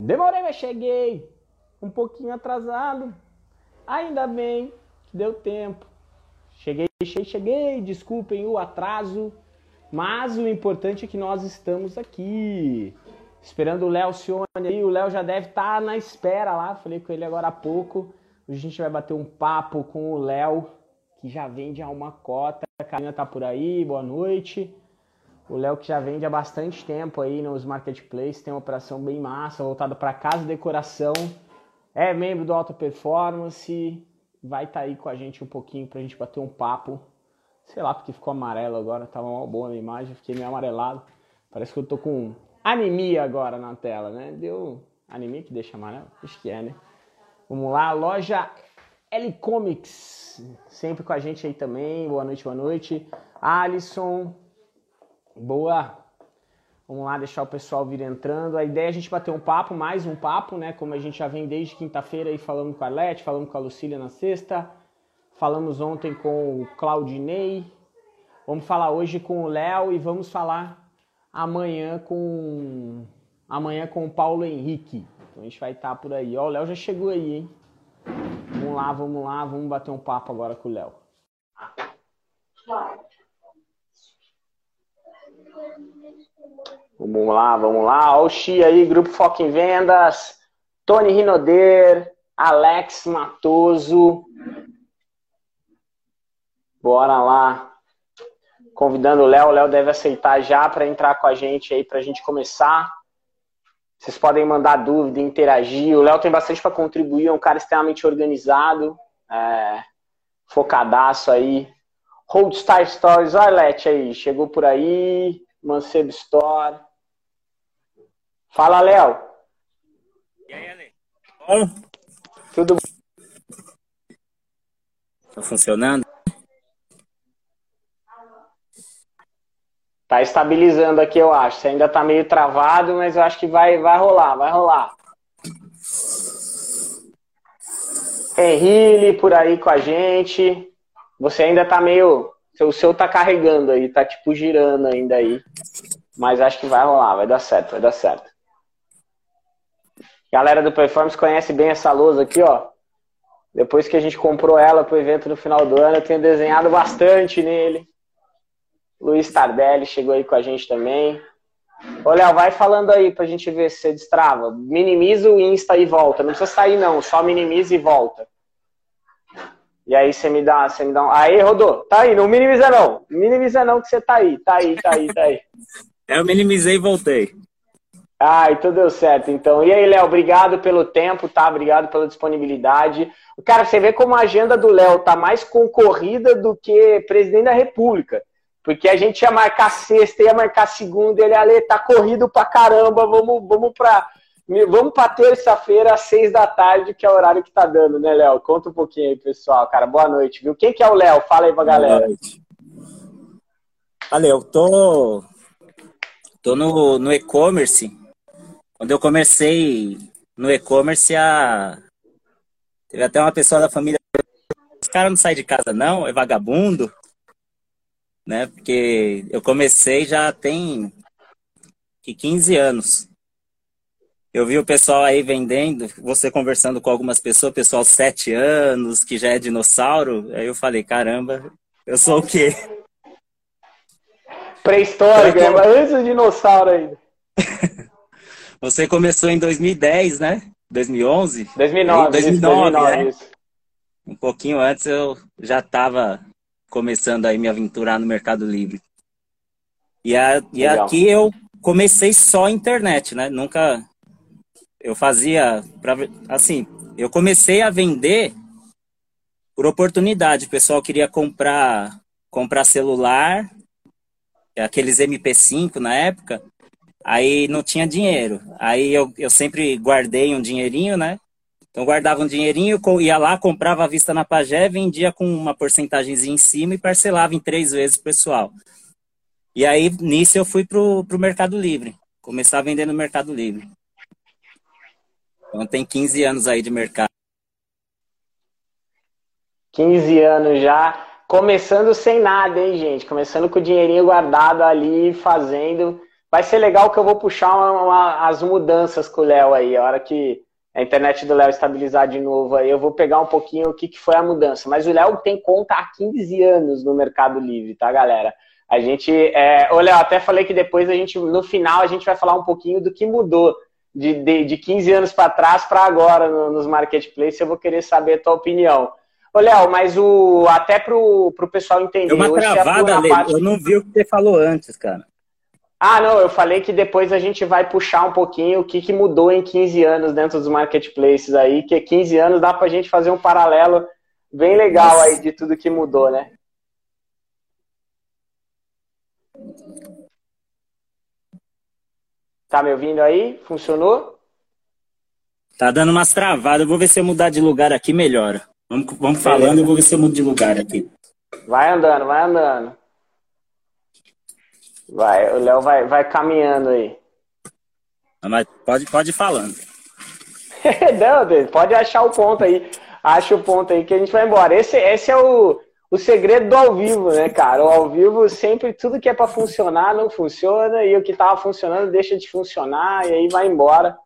Demorei, mas cheguei. Um pouquinho atrasado. Ainda bem que deu tempo. Cheguei, cheguei, cheguei. Desculpem o atraso. Mas o importante é que nós estamos aqui. Esperando o Léo Cione aí. O Léo já deve estar tá na espera lá. Falei com ele agora há pouco. Hoje a gente vai bater um papo com o Léo, que já vende a uma cota. A Karina tá por aí. Boa noite. O Léo que já vende há bastante tempo aí nos marketplaces, tem uma operação bem massa, voltada para casa e decoração. É membro do Alta Performance, vai estar tá aí com a gente um pouquinho para a gente bater um papo. Sei lá porque ficou amarelo agora, tava mal boa na imagem, fiquei meio amarelado. Parece que eu tô com anemia agora na tela, né? Deu anemia que deixa amarelo? Acho que é, né? Vamos lá, loja L Comics, sempre com a gente aí também. Boa noite, boa noite. Alisson, Boa! Vamos lá deixar o pessoal vir entrando. A ideia é a gente bater um papo, mais um papo, né? Como a gente já vem desde quinta-feira aí falando com a Arlete, falando com a Lucília na sexta. Falamos ontem com o Claudinei. Vamos falar hoje com o Léo e vamos falar amanhã com amanhã com o Paulo Henrique. Então a gente vai estar por aí. Ó, o Léo já chegou aí, hein? Vamos lá, vamos lá, vamos bater um papo agora com o Léo. Vamos lá, vamos lá. Olha o Xi aí, Grupo Foco em Vendas. Tony Rinoder, Alex Matoso. Bora lá. Convidando o Léo. O Léo deve aceitar já para entrar com a gente aí, para a gente começar. Vocês podem mandar dúvida, interagir. O Léo tem bastante para contribuir, é um cara extremamente organizado, é, focadaço aí. Holdstar Stories, olha Lete aí, chegou por aí. Mancebo Store. Fala, Léo. E aí, Ale? Bom? Tudo bom? Tá funcionando? Tá estabilizando aqui, eu acho. Você ainda tá meio travado, mas eu acho que vai, vai rolar, vai rolar. Henrique por aí com a gente. Você ainda tá meio o seu tá carregando aí, tá tipo girando ainda aí. Mas acho que vai rolar, vai dar certo, vai dar certo. Galera do Performance conhece bem essa lousa aqui, ó. Depois que a gente comprou ela pro evento no final do ano, eu tenho desenhado bastante nele. Luiz Tardelli chegou aí com a gente também. Ô, Léo, vai falando aí pra gente ver se você destrava. Minimiza o Insta e volta. Não precisa sair, não. Só minimiza e volta. E aí você me dá, você me dá um. Aí, Rodô, tá aí, não minimiza não. Minimiza não que você tá aí, tá aí, tá aí, tá aí. Eu minimizei e voltei. Ah, então deu certo, então. E aí, Léo, obrigado pelo tempo, tá? Obrigado pela disponibilidade. Cara, você vê como a agenda do Léo tá mais concorrida do que presidente da República. Porque a gente ia marcar sexta, ia marcar segunda, ele, ali tá corrido pra caramba, vamos, vamos pra Vamos para terça-feira, às seis da tarde, que é o horário que tá dando, né, Léo? Conta um pouquinho aí, pessoal. Cara, boa noite, viu? Quem que é o Léo? Fala aí pra galera. Boa noite. Olha, eu tô, tô no, no e-commerce. Quando eu comecei no e-commerce, a... teve até uma pessoa da família. Esse cara não sai de casa, não? É vagabundo? Né? Porque eu comecei já tem que 15 anos. Eu vi o pessoal aí vendendo, você conversando com algumas pessoas, pessoal sete anos, que já é dinossauro. Aí eu falei, caramba, eu sou o quê? Pré-histórico, é, mas antes do dinossauro ainda. você começou em 2010, né? 2011? 2009. 2009, 2009 né? Um pouquinho antes eu já estava começando aí me aventurar no Mercado Livre. E, a, e aqui eu comecei só internet, né? Nunca eu fazia, pra, assim, eu comecei a vender por oportunidade. O pessoal queria comprar, comprar celular, aqueles MP5 na época, aí não tinha dinheiro. Aí eu, eu sempre guardei um dinheirinho, né? Então guardava um dinheirinho, ia lá, comprava a vista na Pagé, vendia com uma porcentagemzinha em cima e parcelava em três vezes o pessoal. E aí, nisso, eu fui pro, pro Mercado Livre. Começar a vender no Mercado Livre. Então tem 15 anos aí de mercado. 15 anos já, começando sem nada, hein, gente? Começando com o dinheirinho guardado ali, fazendo. vai ser legal que eu vou puxar uma, uma, as mudanças com o Léo aí, a hora que a internet do Léo estabilizar de novo aí, eu vou pegar um pouquinho o que, que foi a mudança. Mas o Léo tem conta há 15 anos no Mercado Livre, tá, galera? A gente, é... ô Léo, até falei que depois a gente, no final, a gente vai falar um pouquinho do que mudou de, de, de 15 anos para trás para agora no, nos marketplaces. Eu vou querer saber a tua opinião. Ô, Léo, mas o, até pro, pro pessoal entender. É uma travada, Lê, parte... eu não vi o que você falou antes, cara. Ah, não, eu falei que depois a gente vai puxar um pouquinho o que, que mudou em 15 anos dentro dos marketplaces aí, que 15 anos dá pra gente fazer um paralelo bem legal Nossa. aí de tudo que mudou, né? Tá me ouvindo aí? Funcionou? Tá dando umas travadas. Eu vou ver se eu mudar de lugar aqui melhora. Vamos, vamos falando, eu vou ver se eu mudo de lugar aqui. Vai andando, vai andando. Vai, o Léo vai, vai caminhando aí. Mas pode, pode ir falando. Não, pode achar o ponto aí. Acha o ponto aí que a gente vai embora. Esse, esse é o, o segredo do ao vivo, né, cara? O ao vivo sempre tudo que é para funcionar não funciona e o que tava funcionando deixa de funcionar e aí vai embora.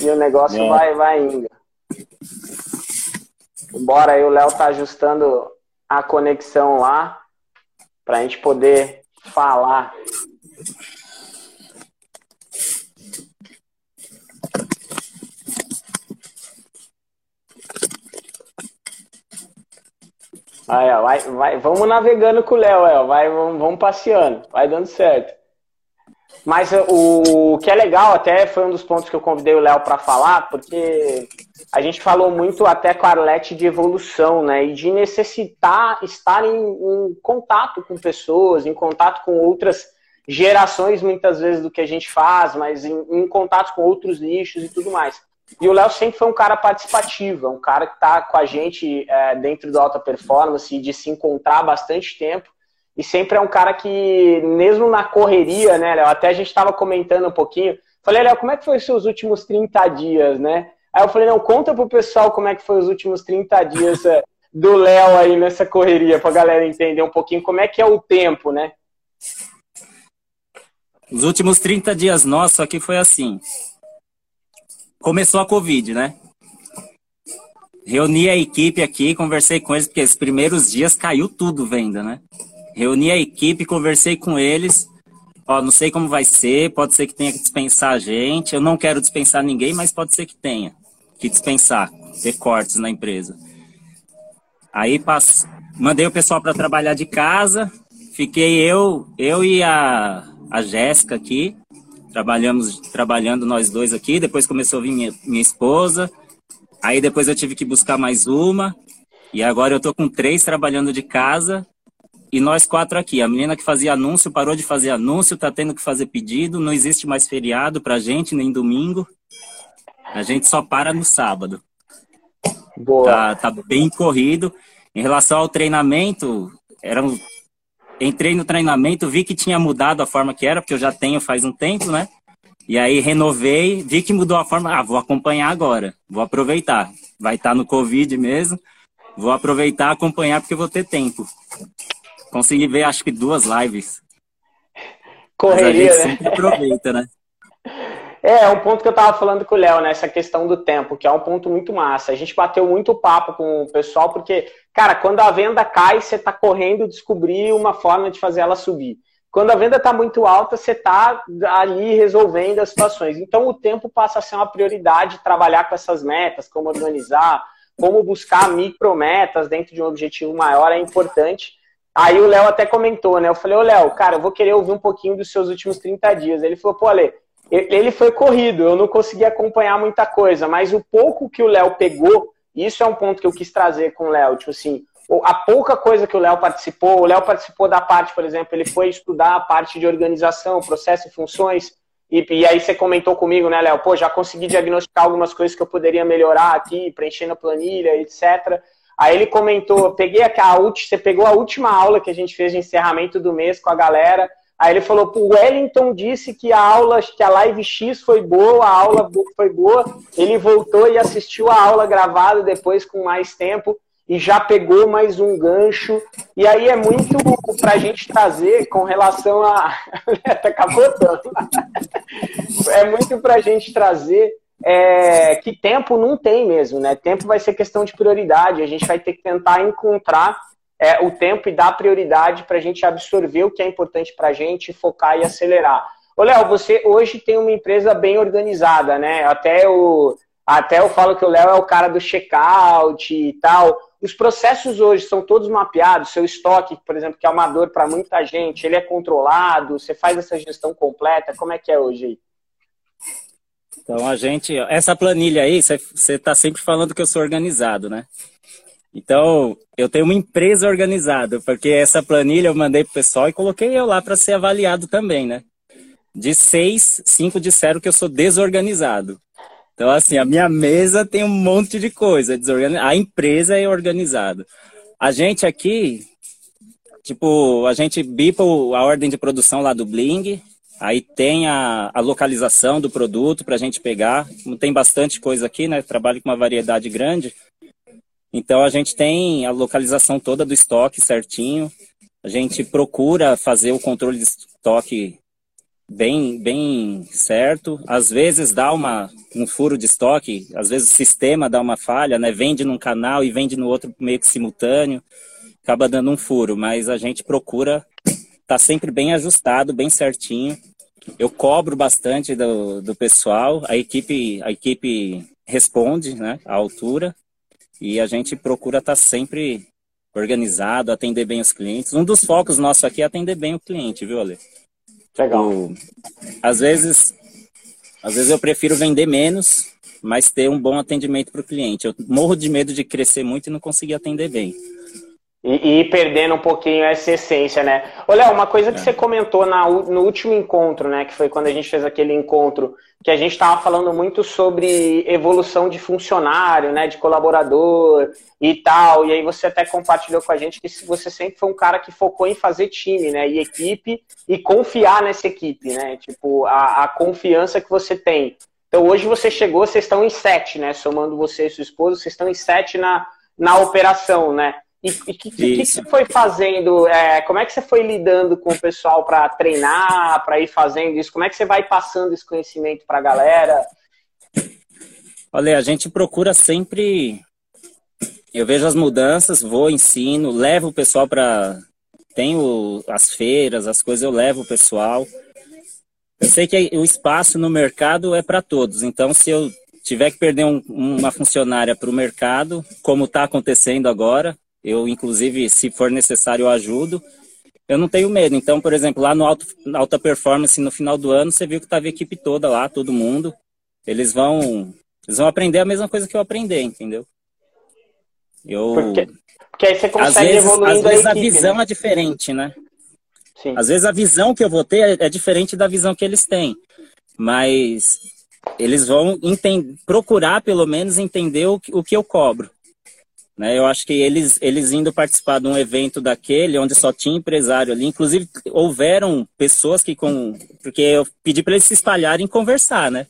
E o negócio é. vai, vai indo. Bora aí, o Léo tá ajustando a conexão lá pra gente poder falar. Aí, ó, vai, vai, vamos navegando com o Léo, vai, vamos, vamos passeando, vai dando certo. Mas o, que é legal, até foi um dos pontos que eu convidei o Léo para falar, porque a gente falou muito até com a Arlete de evolução, né? E de necessitar estar em, em, contato com pessoas, em contato com outras gerações, muitas vezes, do que a gente faz, mas em, em contato com outros nichos e tudo mais. E o Léo sempre foi um cara participativo, é um cara que está com a gente é, dentro do alta performance, de se encontrar bastante tempo. E sempre é um cara que, mesmo na correria, né, Léo? Até a gente estava comentando um pouquinho. Falei, Léo, como é que foi os seus últimos 30 dias, né? Aí eu falei, não, conta pro pessoal como é que foi os últimos 30 dias é, do Léo aí nessa correria, pra galera entender um pouquinho como é que é o tempo, né? Os últimos 30 dias nossos aqui foi assim. Começou a Covid, né? Reuni a equipe aqui, conversei com eles, porque os primeiros dias caiu tudo venda, né? Reuni a equipe, conversei com eles. Ó, não sei como vai ser, pode ser que tenha que dispensar a gente. Eu não quero dispensar ninguém, mas pode ser que tenha que dispensar, ter cortes na empresa. Aí passo, mandei o pessoal para trabalhar de casa, fiquei eu, eu e a, a Jéssica aqui, trabalhamos, trabalhando nós dois aqui, depois começou a vir minha, minha esposa, aí depois eu tive que buscar mais uma, e agora eu tô com três trabalhando de casa, e nós quatro aqui. A menina que fazia anúncio parou de fazer anúncio, tá tendo que fazer pedido, não existe mais feriado pra gente, nem domingo. A gente só para no sábado. Boa. Tá, tá bem corrido. Em relação ao treinamento, era um... entrei no treinamento, vi que tinha mudado a forma que era, porque eu já tenho faz um tempo, né? E aí renovei, vi que mudou a forma. Ah, vou acompanhar agora, vou aproveitar. Vai estar tá no Covid mesmo. Vou aproveitar, acompanhar, porque vou ter tempo. Consegui ver, acho que duas lives. Correria, Mas a gente né? sempre aproveita, né? É, é um ponto que eu tava falando com o Léo, né? Essa questão do tempo, que é um ponto muito massa. A gente bateu muito papo com o pessoal, porque, cara, quando a venda cai, você tá correndo descobrir uma forma de fazer ela subir. Quando a venda está muito alta, você está ali resolvendo as situações. Então, o tempo passa a ser uma prioridade, trabalhar com essas metas, como organizar, como buscar micrometas dentro de um objetivo maior é importante. Aí o Léo até comentou, né? Eu falei, ô Léo, cara, eu vou querer ouvir um pouquinho dos seus últimos 30 dias. Ele falou, pô, Ale, ele foi corrido, eu não consegui acompanhar muita coisa, mas o pouco que o Léo pegou, isso é um ponto que eu quis trazer com o Léo, tipo assim, a pouca coisa que o Léo participou, o Léo participou da parte, por exemplo, ele foi estudar a parte de organização, processo e funções, e, e aí você comentou comigo, né, Léo, pô, já consegui diagnosticar algumas coisas que eu poderia melhorar aqui, preenchendo a planilha, etc. Aí ele comentou, peguei a, a, você pegou a última aula que a gente fez de encerramento do mês com a galera, Aí ele falou, o Wellington disse que a aula, que a Live X foi boa, a aula foi boa. Ele voltou e assistiu a aula gravada depois com mais tempo. e já pegou mais um gancho. E aí é muito para a gente trazer com relação a. tá capotando. é muito para a gente trazer é, que tempo não tem mesmo, né? Tempo vai ser questão de prioridade. A gente vai ter que tentar encontrar é, o tempo e dar prioridade para a gente absorver o que é importante para a gente, focar e acelerar. Ô, Léo, você hoje tem uma empresa bem organizada, né? Até, o, até eu falo que o Léo é o cara do checkout e tal. Os processos hoje são todos mapeados, seu estoque, por exemplo, que é uma dor para muita gente, ele é controlado, você faz essa gestão completa, como é que é hoje aí? Então a gente, essa planilha aí, você está sempre falando que eu sou organizado, né? Então, eu tenho uma empresa organizada, porque essa planilha eu mandei pro pessoal e coloquei eu lá para ser avaliado também, né? De seis, cinco disseram que eu sou desorganizado. Então, assim, a minha mesa tem um monte de coisa. A empresa é organizada. A gente aqui, tipo, a gente bipa a ordem de produção lá do Bling, aí tem a, a localização do produto para a gente pegar. Tem bastante coisa aqui, né? Trabalho com uma variedade grande. Então a gente tem a localização toda do estoque certinho. A gente procura fazer o controle de estoque bem, bem certo. Às vezes dá uma, um furo de estoque, às vezes o sistema dá uma falha, né? Vende num canal e vende no outro meio que simultâneo. Acaba dando um furo, mas a gente procura tá sempre bem ajustado, bem certinho. Eu cobro bastante do, do pessoal, a equipe, a equipe responde né, à altura. E a gente procura estar tá sempre organizado, atender bem os clientes. Um dos focos nossos aqui é atender bem o cliente, viu, Ale? Legal. Às vezes, às vezes eu prefiro vender menos, mas ter um bom atendimento para o cliente. Eu morro de medo de crescer muito e não conseguir atender bem. E, e perdendo um pouquinho essa essência, né? Léo, uma coisa que é. você comentou na, no último encontro, né? Que foi quando a gente fez aquele encontro, que a gente estava falando muito sobre evolução de funcionário, né? De colaborador e tal. E aí você até compartilhou com a gente que você sempre foi um cara que focou em fazer time, né? E equipe e confiar nessa equipe, né? Tipo, a, a confiança que você tem. Então hoje você chegou, vocês estão em sete, né? Somando você e sua esposa, vocês estão em sete na, na operação, né? E o que, que, que, você foi fazendo? É, como é que você foi lidando com o pessoal para treinar, para ir fazendo isso? Como é que você vai passando esse conhecimento para a galera? Olha, a gente procura sempre. Eu vejo as mudanças, vou, ensino, levo o pessoal para. Tenho as feiras, as coisas, eu levo o pessoal. Eu sei que o espaço no mercado é para todos, então se eu tiver que perder um, uma funcionária para o mercado, como está acontecendo agora, eu, inclusive, se for necessário, eu ajudo. Eu não tenho medo. Então, por exemplo, lá no alto, Alta Performance, no final do ano, você viu que estava a equipe toda lá, todo mundo. Eles vão, eles vão aprender a mesma coisa que eu aprendi, entendeu? Eu, porque, porque aí você consegue às vezes, às vezes a, equipe, a visão né? é diferente, né? Sim. Às vezes a visão que eu vou ter é, é diferente da visão que eles têm. Mas eles vão entender, procurar, pelo menos, entender o que, o que eu cobro. Né? Eu acho que eles, eles indo participar de um evento daquele, onde só tinha empresário ali, inclusive houveram pessoas que com. Porque eu pedi para eles se espalharem e conversar, né?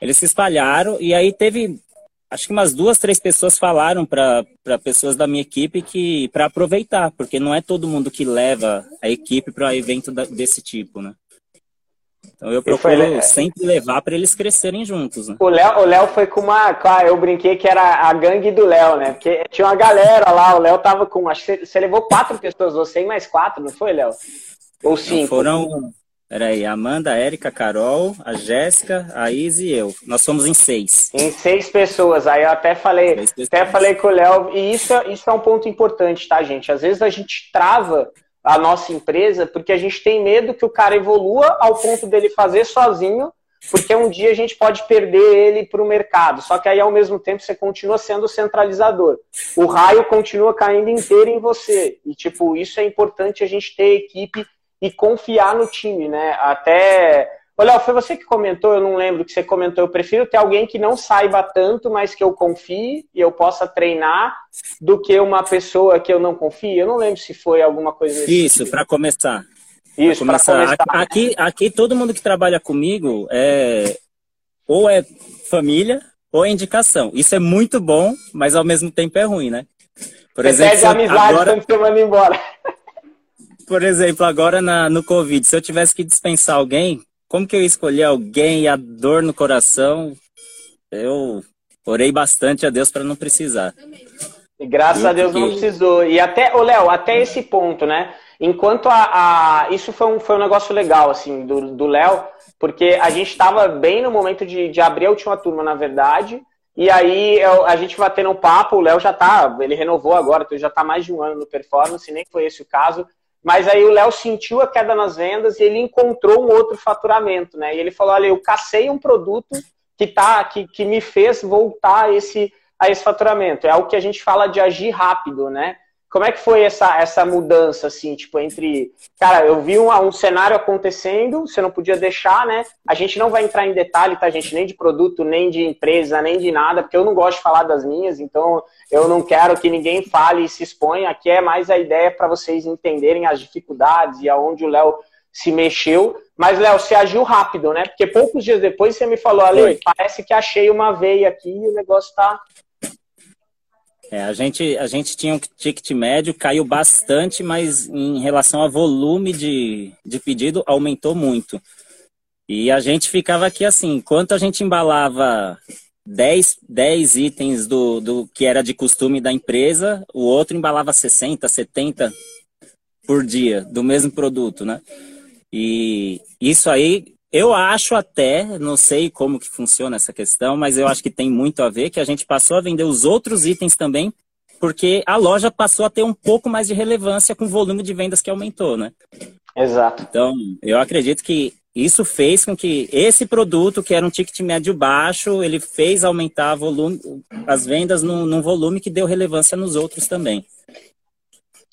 Eles se espalharam e aí teve. Acho que umas duas, três pessoas falaram para pessoas da minha equipe que para aproveitar, porque não é todo mundo que leva a equipe para evento da, desse tipo, né? Então eu procuro foi, sempre levar para eles crescerem juntos. Né? O Léo, o Léo foi com uma. Claro, eu brinquei que era a gangue do Léo, né? Porque tinha uma galera lá, o Léo tava com. Acho que você levou quatro pessoas, você e mais quatro, não foi, Léo? Ou cinco? Não, foram. Peraí, Amanda, Érica, Carol, a Jéssica, a Izzy e eu. Nós somos em seis. Em seis pessoas. Aí eu até falei, até falei com o Léo, e isso, é, isso é um ponto importante, tá, gente? Às vezes a gente trava a nossa empresa, porque a gente tem medo que o cara evolua ao ponto dele fazer sozinho, porque um dia a gente pode perder ele para o mercado. Só que aí, ao mesmo tempo, você continua sendo centralizador. O raio continua caindo inteiro em você. E, tipo, isso é importante a gente ter equipe e confiar no time, né? Até Olha, foi você que comentou, eu não lembro que você comentou. Eu prefiro ter alguém que não saiba tanto, mas que eu confie e eu possa treinar, do que uma pessoa que eu não confie. Eu não lembro se foi alguma coisa assim. Isso, para começar. Isso, para começar. começar. Aqui, aqui, todo mundo que trabalha comigo é ou é família ou é indicação. Isso é muito bom, mas ao mesmo tempo é ruim, né? Por você exemplo, amizade agora... quando você manda embora. Por exemplo, agora na, no Covid, se eu tivesse que dispensar alguém, como que eu escolhi alguém e a dor no coração? Eu orei bastante a Deus para não precisar. E graças a Deus não precisou. E até, ô Léo, até esse ponto, né? Enquanto a. a isso foi um, foi um negócio legal, assim, do Léo, porque a gente estava bem no momento de, de abrir a última turma, na verdade. E aí eu, a gente vai tendo um papo, o Léo já tá, ele renovou agora, então já tá mais de um ano no performance, nem foi esse o caso. Mas aí o Léo sentiu a queda nas vendas e ele encontrou um outro faturamento, né? E ele falou: olha, eu cacei um produto que, tá, que, que me fez voltar esse, a esse faturamento. É algo que a gente fala de agir rápido, né? Como é que foi essa, essa mudança, assim, tipo, entre. Cara, eu vi um, um cenário acontecendo, você não podia deixar, né? A gente não vai entrar em detalhe, tá, gente? Nem de produto, nem de empresa, nem de nada, porque eu não gosto de falar das minhas, então eu não quero que ninguém fale e se exponha. Aqui é mais a ideia para vocês entenderem as dificuldades e aonde o Léo se mexeu. Mas, Léo, você agiu rápido, né? Porque poucos dias depois você me falou, Ale, parece que achei uma veia aqui e o negócio tá é, a, gente, a gente tinha um ticket médio, caiu bastante, mas em relação ao volume de, de pedido, aumentou muito. E a gente ficava aqui assim, enquanto a gente embalava 10, 10 itens do, do que era de costume da empresa, o outro embalava 60, 70 por dia do mesmo produto, né? E isso aí eu acho até, não sei como que funciona essa questão, mas eu acho que tem muito a ver que a gente passou a vender os outros itens também, porque a loja passou a ter um pouco mais de relevância com o volume de vendas que aumentou, né? Exato. Então, eu acredito que isso fez com que esse produto, que era um ticket médio baixo, ele fez aumentar volume, as vendas num, num volume que deu relevância nos outros também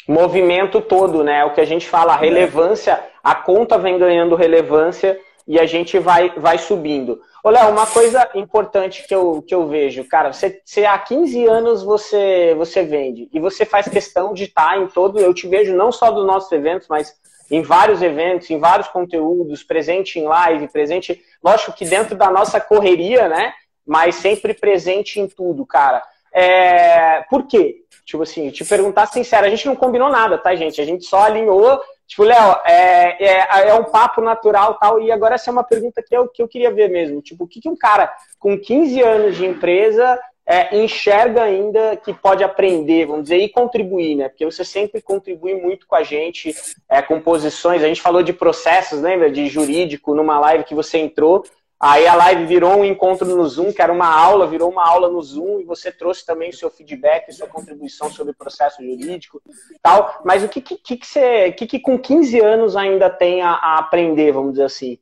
movimento todo, né? O que a gente fala, a relevância, a conta vem ganhando relevância e a gente vai, vai subindo. Léo, uma coisa importante que eu, que eu vejo, cara, você, você há 15 anos você, você vende e você faz questão de estar em todo, eu te vejo não só dos nossos eventos, mas em vários eventos, em vários conteúdos, presente em live, presente, lógico que dentro da nossa correria, né? Mas sempre presente em tudo, cara. É... Por quê? Tipo assim, te perguntar sincero, a gente não combinou nada, tá, gente? A gente só alinhou Tipo, Léo, é, é, é, um papo natural tal. E agora essa é uma pergunta que eu, que eu queria ver mesmo. Tipo, o que, que um cara com 15 anos de empresa é, enxerga ainda que pode aprender, vamos dizer, e contribuir, né? Porque você sempre contribui muito com a gente, é, com posições. A gente falou de processos, lembra? De jurídico numa live que você entrou. Aí a live virou um encontro no Zoom, que era uma aula, virou uma aula no Zoom, e você trouxe também o seu feedback, sua contribuição sobre o processo jurídico tal. Mas o que, que, que, você, que, que com 15 anos ainda tem a, a aprender, vamos dizer assim?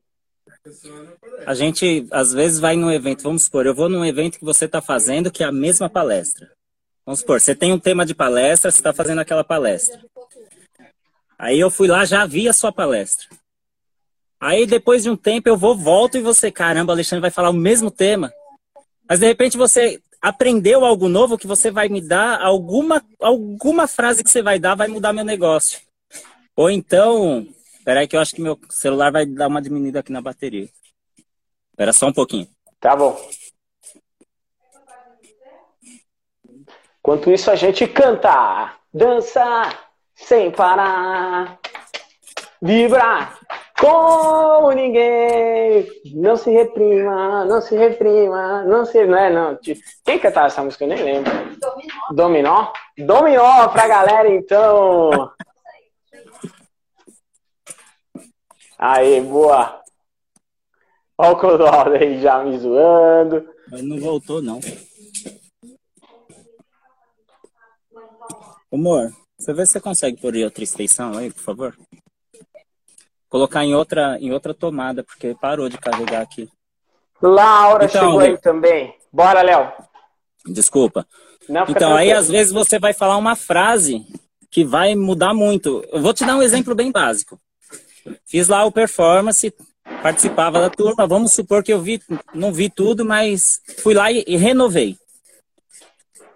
A gente, às vezes, vai num evento, vamos supor, eu vou num evento que você está fazendo, que é a mesma palestra. Vamos supor, você tem um tema de palestra, você está fazendo aquela palestra. Aí eu fui lá, já vi a sua palestra. Aí depois de um tempo eu vou, volto e você, caramba, Alexandre vai falar o mesmo tema. Mas de repente você aprendeu algo novo que você vai me dar, alguma, alguma frase que você vai dar vai mudar meu negócio. Ou então, peraí que eu acho que meu celular vai dar uma diminuída aqui na bateria. Espera só um pouquinho. Tá bom. Enquanto isso a gente canta, dança sem parar, vibra como ninguém. Não se reprima, não se reprima, não se. Não é, não. Quem cantava essa música? Eu nem lembro. Dominó. Dominó? Dominó pra galera, então. Aí, boa. Olha o Clodoaldo aí já me zoando. Mas não voltou, não. Amor, você vê se você consegue pôr outra extensão aí, por favor? Colocar em outra, em outra tomada, porque parou de carregar aqui. Laura então, chegou aí também. Bora, Léo. Desculpa. Não, então, aí às vezes você vai falar uma frase que vai mudar muito. Eu vou te dar um exemplo bem básico. Fiz lá o performance, participava da turma. Vamos supor que eu vi, não vi tudo, mas fui lá e, e renovei.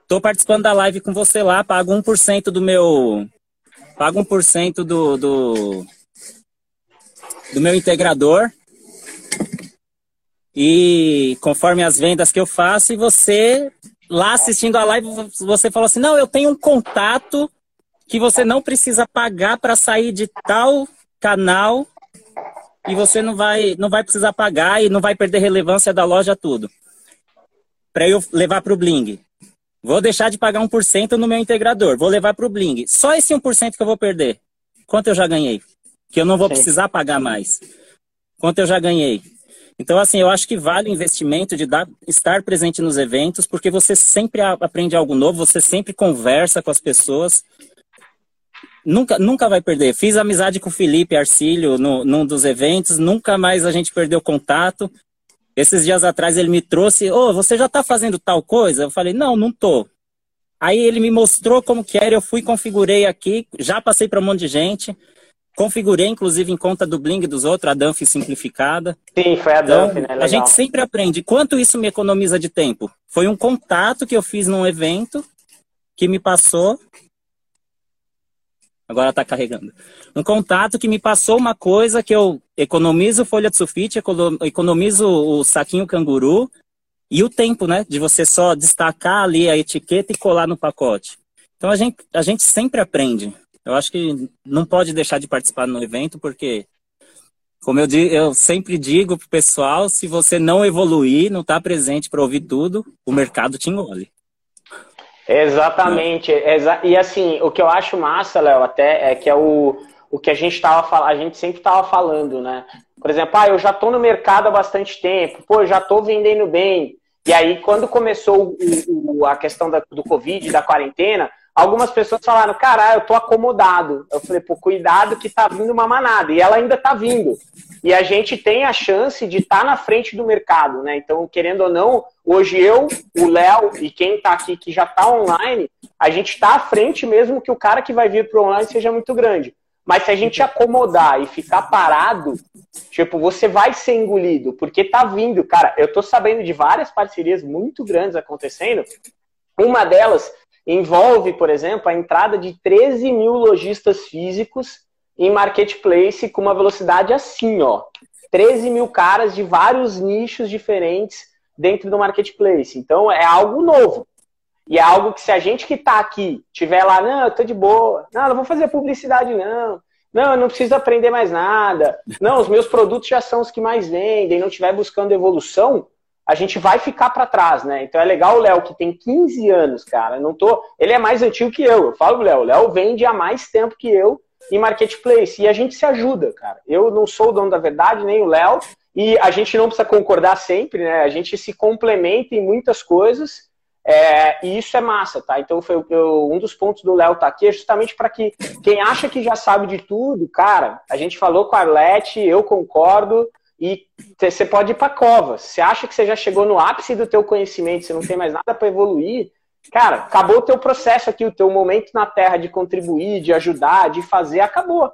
Estou participando da live com você lá, pago 1% do meu. Pago 1% do, do, do meu integrador. E conforme as vendas que eu faço, e você lá assistindo a live, você falou assim: não, eu tenho um contato que você não precisa pagar para sair de tal canal e você não vai, não vai precisar pagar e não vai perder relevância da loja tudo. Para eu levar para o Bling. Vou deixar de pagar 1% no meu integrador, vou levar para o Bling. Só esse 1% que eu vou perder. Quanto eu já ganhei? Que eu não vou Sim. precisar pagar mais. Quanto eu já ganhei? Então, assim, eu acho que vale o investimento de dar, estar presente nos eventos, porque você sempre aprende algo novo, você sempre conversa com as pessoas. Nunca, nunca vai perder. Fiz amizade com o Felipe Arcílio no, num dos eventos, nunca mais a gente perdeu contato. Esses dias atrás ele me trouxe, ô, oh, você já está fazendo tal coisa? Eu falei, não, não tô. Aí ele me mostrou como que era, eu fui, configurei aqui, já passei para um monte de gente. Configurei, inclusive, em conta do Bling dos outros, a Dunf simplificada. Sim, foi a então, né? Legal. A gente sempre aprende. Quanto isso me economiza de tempo? Foi um contato que eu fiz num evento que me passou. Agora está carregando. Um contato que me passou uma coisa que eu economizo folha de sulfite, economizo o saquinho canguru e o tempo, né? De você só destacar ali a etiqueta e colar no pacote. Então a gente, a gente sempre aprende. Eu acho que não pode deixar de participar no evento, porque, como eu, eu sempre digo pro pessoal, se você não evoluir, não tá presente para ouvir tudo, o mercado te engole. Exatamente. Exa e assim, o que eu acho massa, Léo, até é que é o, o que a gente tava a gente sempre estava falando, né? Por exemplo, ah, eu já estou no mercado há bastante tempo, pô, eu já estou vendendo bem. E aí, quando começou o, o, a questão da, do Covid, da quarentena, algumas pessoas falaram, cara, eu tô acomodado. Eu falei, pô, cuidado que tá vindo uma manada. E ela ainda tá vindo. E a gente tem a chance de estar tá na frente do mercado, né? Então, querendo ou não, hoje eu, o Léo e quem tá aqui que já tá online, a gente tá à frente mesmo que o cara que vai vir pro online seja muito grande. Mas se a gente acomodar e ficar parado, tipo, você vai ser engolido, porque tá vindo, cara. Eu tô sabendo de várias parcerias muito grandes acontecendo. Uma delas envolve, por exemplo, a entrada de 13 mil lojistas físicos em marketplace com uma velocidade assim, ó. 13 mil caras de vários nichos diferentes dentro do marketplace. Então é algo novo. E é algo que se a gente que está aqui tiver lá, não, eu tô de boa, não, não vou fazer publicidade, não. Não, eu não preciso aprender mais nada. Não, os meus produtos já são os que mais vendem, não estiver buscando evolução, a gente vai ficar para trás, né? Então é legal o Léo, que tem 15 anos, cara. Não tô... Ele é mais antigo que eu. Eu falo, Léo, Léo vende há mais tempo que eu em marketplace. E a gente se ajuda, cara. Eu não sou o dono da verdade, nem o Léo. E a gente não precisa concordar sempre, né? A gente se complementa em muitas coisas. É, e isso é massa, tá? Então foi eu, um dos pontos do Léo tá aqui é justamente para que quem acha que já sabe de tudo, cara, a gente falou com a Arlete, eu concordo, e você pode ir para cova. Você acha que você já chegou no ápice do teu conhecimento, você não tem mais nada para evoluir, cara, acabou o teu processo aqui, o teu momento na Terra de contribuir, de ajudar, de fazer, acabou.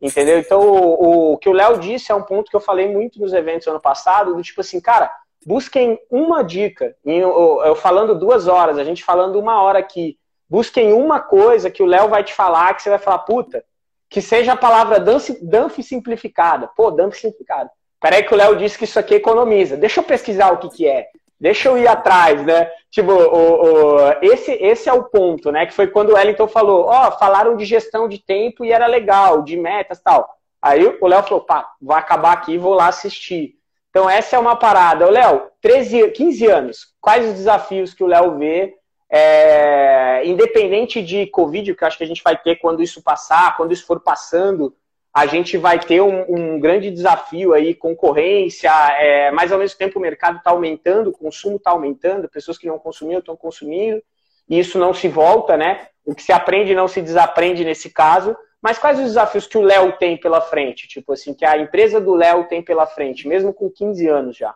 Entendeu? Então, o, o que o Léo disse é um ponto que eu falei muito nos eventos ano passado, do tipo assim, cara, busquem uma dica. Eu, falando duas horas, a gente falando uma hora aqui. Busquem uma coisa que o Léo vai te falar, que você vai falar, puta, que seja a palavra dump simplificada. Pô, dump simplificada. Peraí que o Léo disse que isso aqui economiza. Deixa eu pesquisar o que, que é. Deixa eu ir atrás, né? Tipo, o, o, esse, esse é o ponto, né? Que foi quando o Wellington falou, ó, oh, falaram de gestão de tempo e era legal, de metas tal. Aí o Léo falou, pá, vou acabar aqui vou lá assistir. Então essa é uma parada. O Léo, 13, 15 anos, quais os desafios que o Léo vê, é, independente de Covid, que eu acho que a gente vai ter quando isso passar, quando isso for passando, a gente vai ter um, um grande desafio aí, concorrência, é, mas ao mesmo tempo o mercado está aumentando, o consumo está aumentando, pessoas que não consumiam estão consumindo, e isso não se volta, né? O que se aprende não se desaprende nesse caso. Mas quais os desafios que o Léo tem pela frente? Tipo assim, que a empresa do Léo tem pela frente, mesmo com 15 anos já?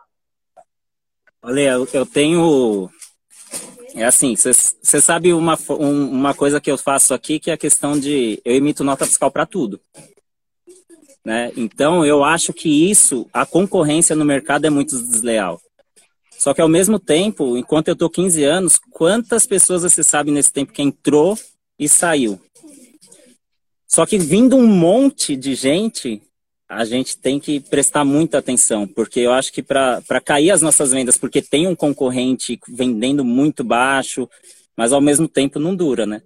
Olha, eu tenho. É assim, você sabe uma, um, uma coisa que eu faço aqui, que é a questão de. Eu emito nota fiscal para tudo. Né? Então, eu acho que isso, a concorrência no mercado é muito desleal. Só que, ao mesmo tempo, enquanto eu estou 15 anos, quantas pessoas você sabe nesse tempo que entrou e saiu? Só que vindo um monte de gente, a gente tem que prestar muita atenção, porque eu acho que para cair as nossas vendas, porque tem um concorrente vendendo muito baixo, mas ao mesmo tempo não dura, né?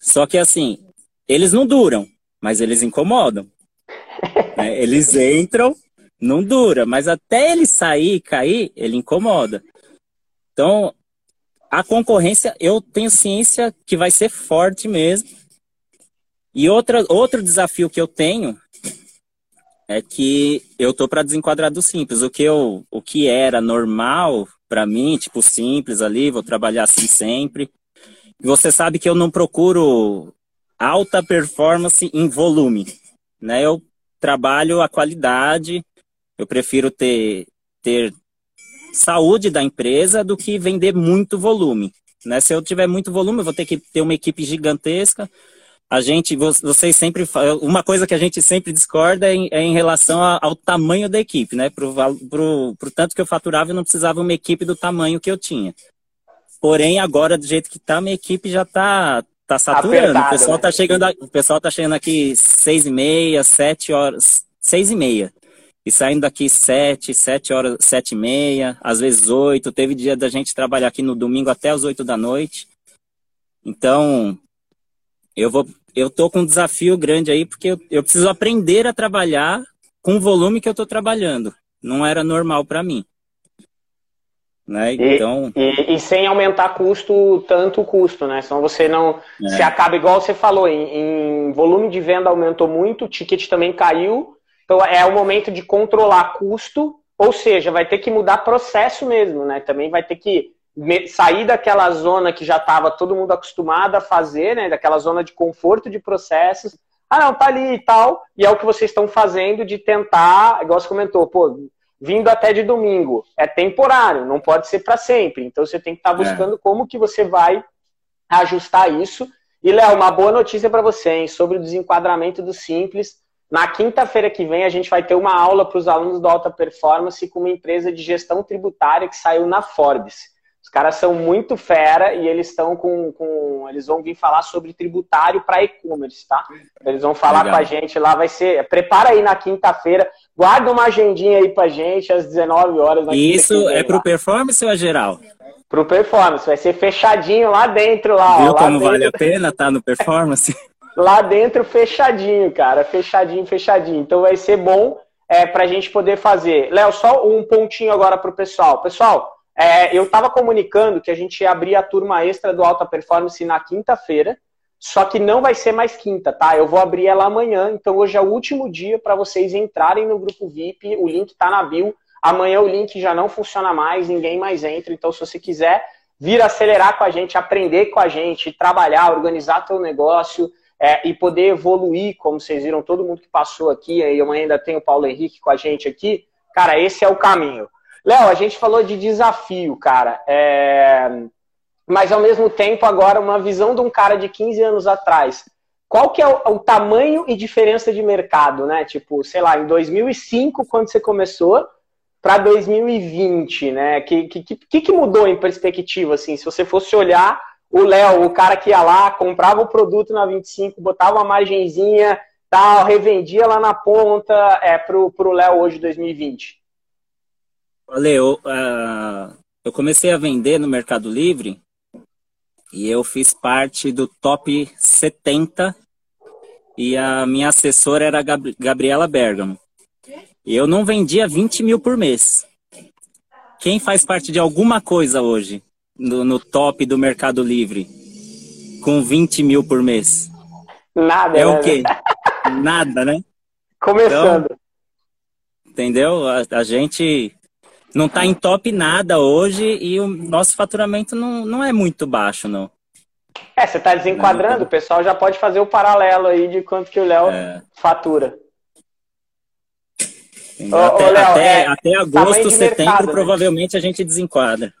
Só que assim, eles não duram, mas eles incomodam. Né? Eles entram, não dura, mas até ele sair e cair, ele incomoda. Então, a concorrência, eu tenho ciência que vai ser forte mesmo. E outra, outro desafio que eu tenho é que eu tô para desenquadrar do simples. O que eu, o que era normal para mim, tipo simples ali, vou trabalhar assim sempre. Você sabe que eu não procuro alta performance em volume, né? Eu trabalho a qualidade. Eu prefiro ter ter saúde da empresa do que vender muito volume. Né? Se eu tiver muito volume, eu vou ter que ter uma equipe gigantesca. A gente, vocês sempre, uma coisa que a gente sempre discorda é em, é em relação ao tamanho da equipe, né? Pro, pro, pro tanto que eu faturava, eu não precisava uma equipe do tamanho que eu tinha. Porém, agora, do jeito que tá, minha equipe já tá, tá saturando. Apertado, o pessoal né? tá chegando, o pessoal tá chegando aqui seis e meia, sete horas, seis e meia. E saindo daqui sete, sete horas, sete e meia, às vezes oito. Teve dia da gente trabalhar aqui no domingo até as oito da noite. Então, eu vou, eu tô com um desafio grande aí, porque eu, eu preciso aprender a trabalhar com o volume que eu tô trabalhando. Não era normal para mim. Né? Então... E, e, e, sem aumentar custo, tanto o custo, né? Senão você não. É. Você acaba, igual você falou, em, em volume de venda aumentou muito, o ticket também caiu, então é o momento de controlar custo, ou seja, vai ter que mudar processo mesmo, né? Também vai ter que sair daquela zona que já estava todo mundo acostumado a fazer, né? Daquela zona de conforto de processos. Ah, não, tá ali e tal. E é o que vocês estão fazendo de tentar, igual você comentou, pô, vindo até de domingo. É temporário, não pode ser para sempre. Então você tem que estar tá é. buscando é. como que você vai ajustar isso. E, Léo, uma boa notícia para você, hein? Sobre o desenquadramento do Simples. Na quinta-feira que vem, a gente vai ter uma aula para os alunos do Alta Performance com uma empresa de gestão tributária que saiu na Forbes. Os caras são muito fera e eles estão com, com. Eles vão vir falar sobre tributário para e-commerce, tá? Eles vão falar Legal. com a gente lá, vai ser. Prepara aí na quinta-feira, guarda uma agendinha aí pra gente às 19 horas. Isso é pro lá. performance ou é geral? Pro performance, vai ser fechadinho lá dentro lá. Viu ó, como dentro. vale a pena tá no performance? lá dentro fechadinho, cara. Fechadinho, fechadinho. Então vai ser bom é, para a gente poder fazer. Léo, só um pontinho agora para o pessoal. Pessoal, é, eu estava comunicando que a gente ia abrir a turma extra do Alta Performance na quinta-feira, só que não vai ser mais quinta, tá? Eu vou abrir ela amanhã, então hoje é o último dia para vocês entrarem no grupo VIP, o link está na bio. Amanhã o link já não funciona mais, ninguém mais entra, então se você quiser vir acelerar com a gente, aprender com a gente, trabalhar, organizar teu negócio, é, e poder evoluir, como vocês viram, todo mundo que passou aqui, e amanhã ainda tem o Paulo Henrique com a gente aqui, cara, esse é o caminho. Léo, a gente falou de desafio, cara, é... mas ao mesmo tempo agora uma visão de um cara de 15 anos atrás. Qual que é o, o tamanho e diferença de mercado, né? Tipo, sei lá, em 2005, quando você começou, para 2020, né? Que, que, que, que mudou em perspectiva, assim? Se você fosse olhar o Léo, o cara que ia lá, comprava o produto na 25, botava uma margenzinha, tal, revendia lá na ponta, é, pro, pro Léo hoje 2020? Léo, uh, eu comecei a vender no Mercado Livre e eu fiz parte do top 70 e a minha assessora era a Gabriela Bergamo. E eu não vendia 20 mil por mês. Quem faz parte de alguma coisa hoje no, no top do Mercado Livre com 20 mil por mês? Nada. É né? o quê? Nada, né? Começando. Então, entendeu? A, a, gente não está em top nada hoje e o nosso faturamento não, não é muito baixo, não. É, você está desenquadrando, o pessoal já pode fazer o paralelo aí de quanto que o Léo é. fatura. Ô, até, ô, Léo, até, é, até agosto, setembro, mercado, né? provavelmente a gente desenquadra.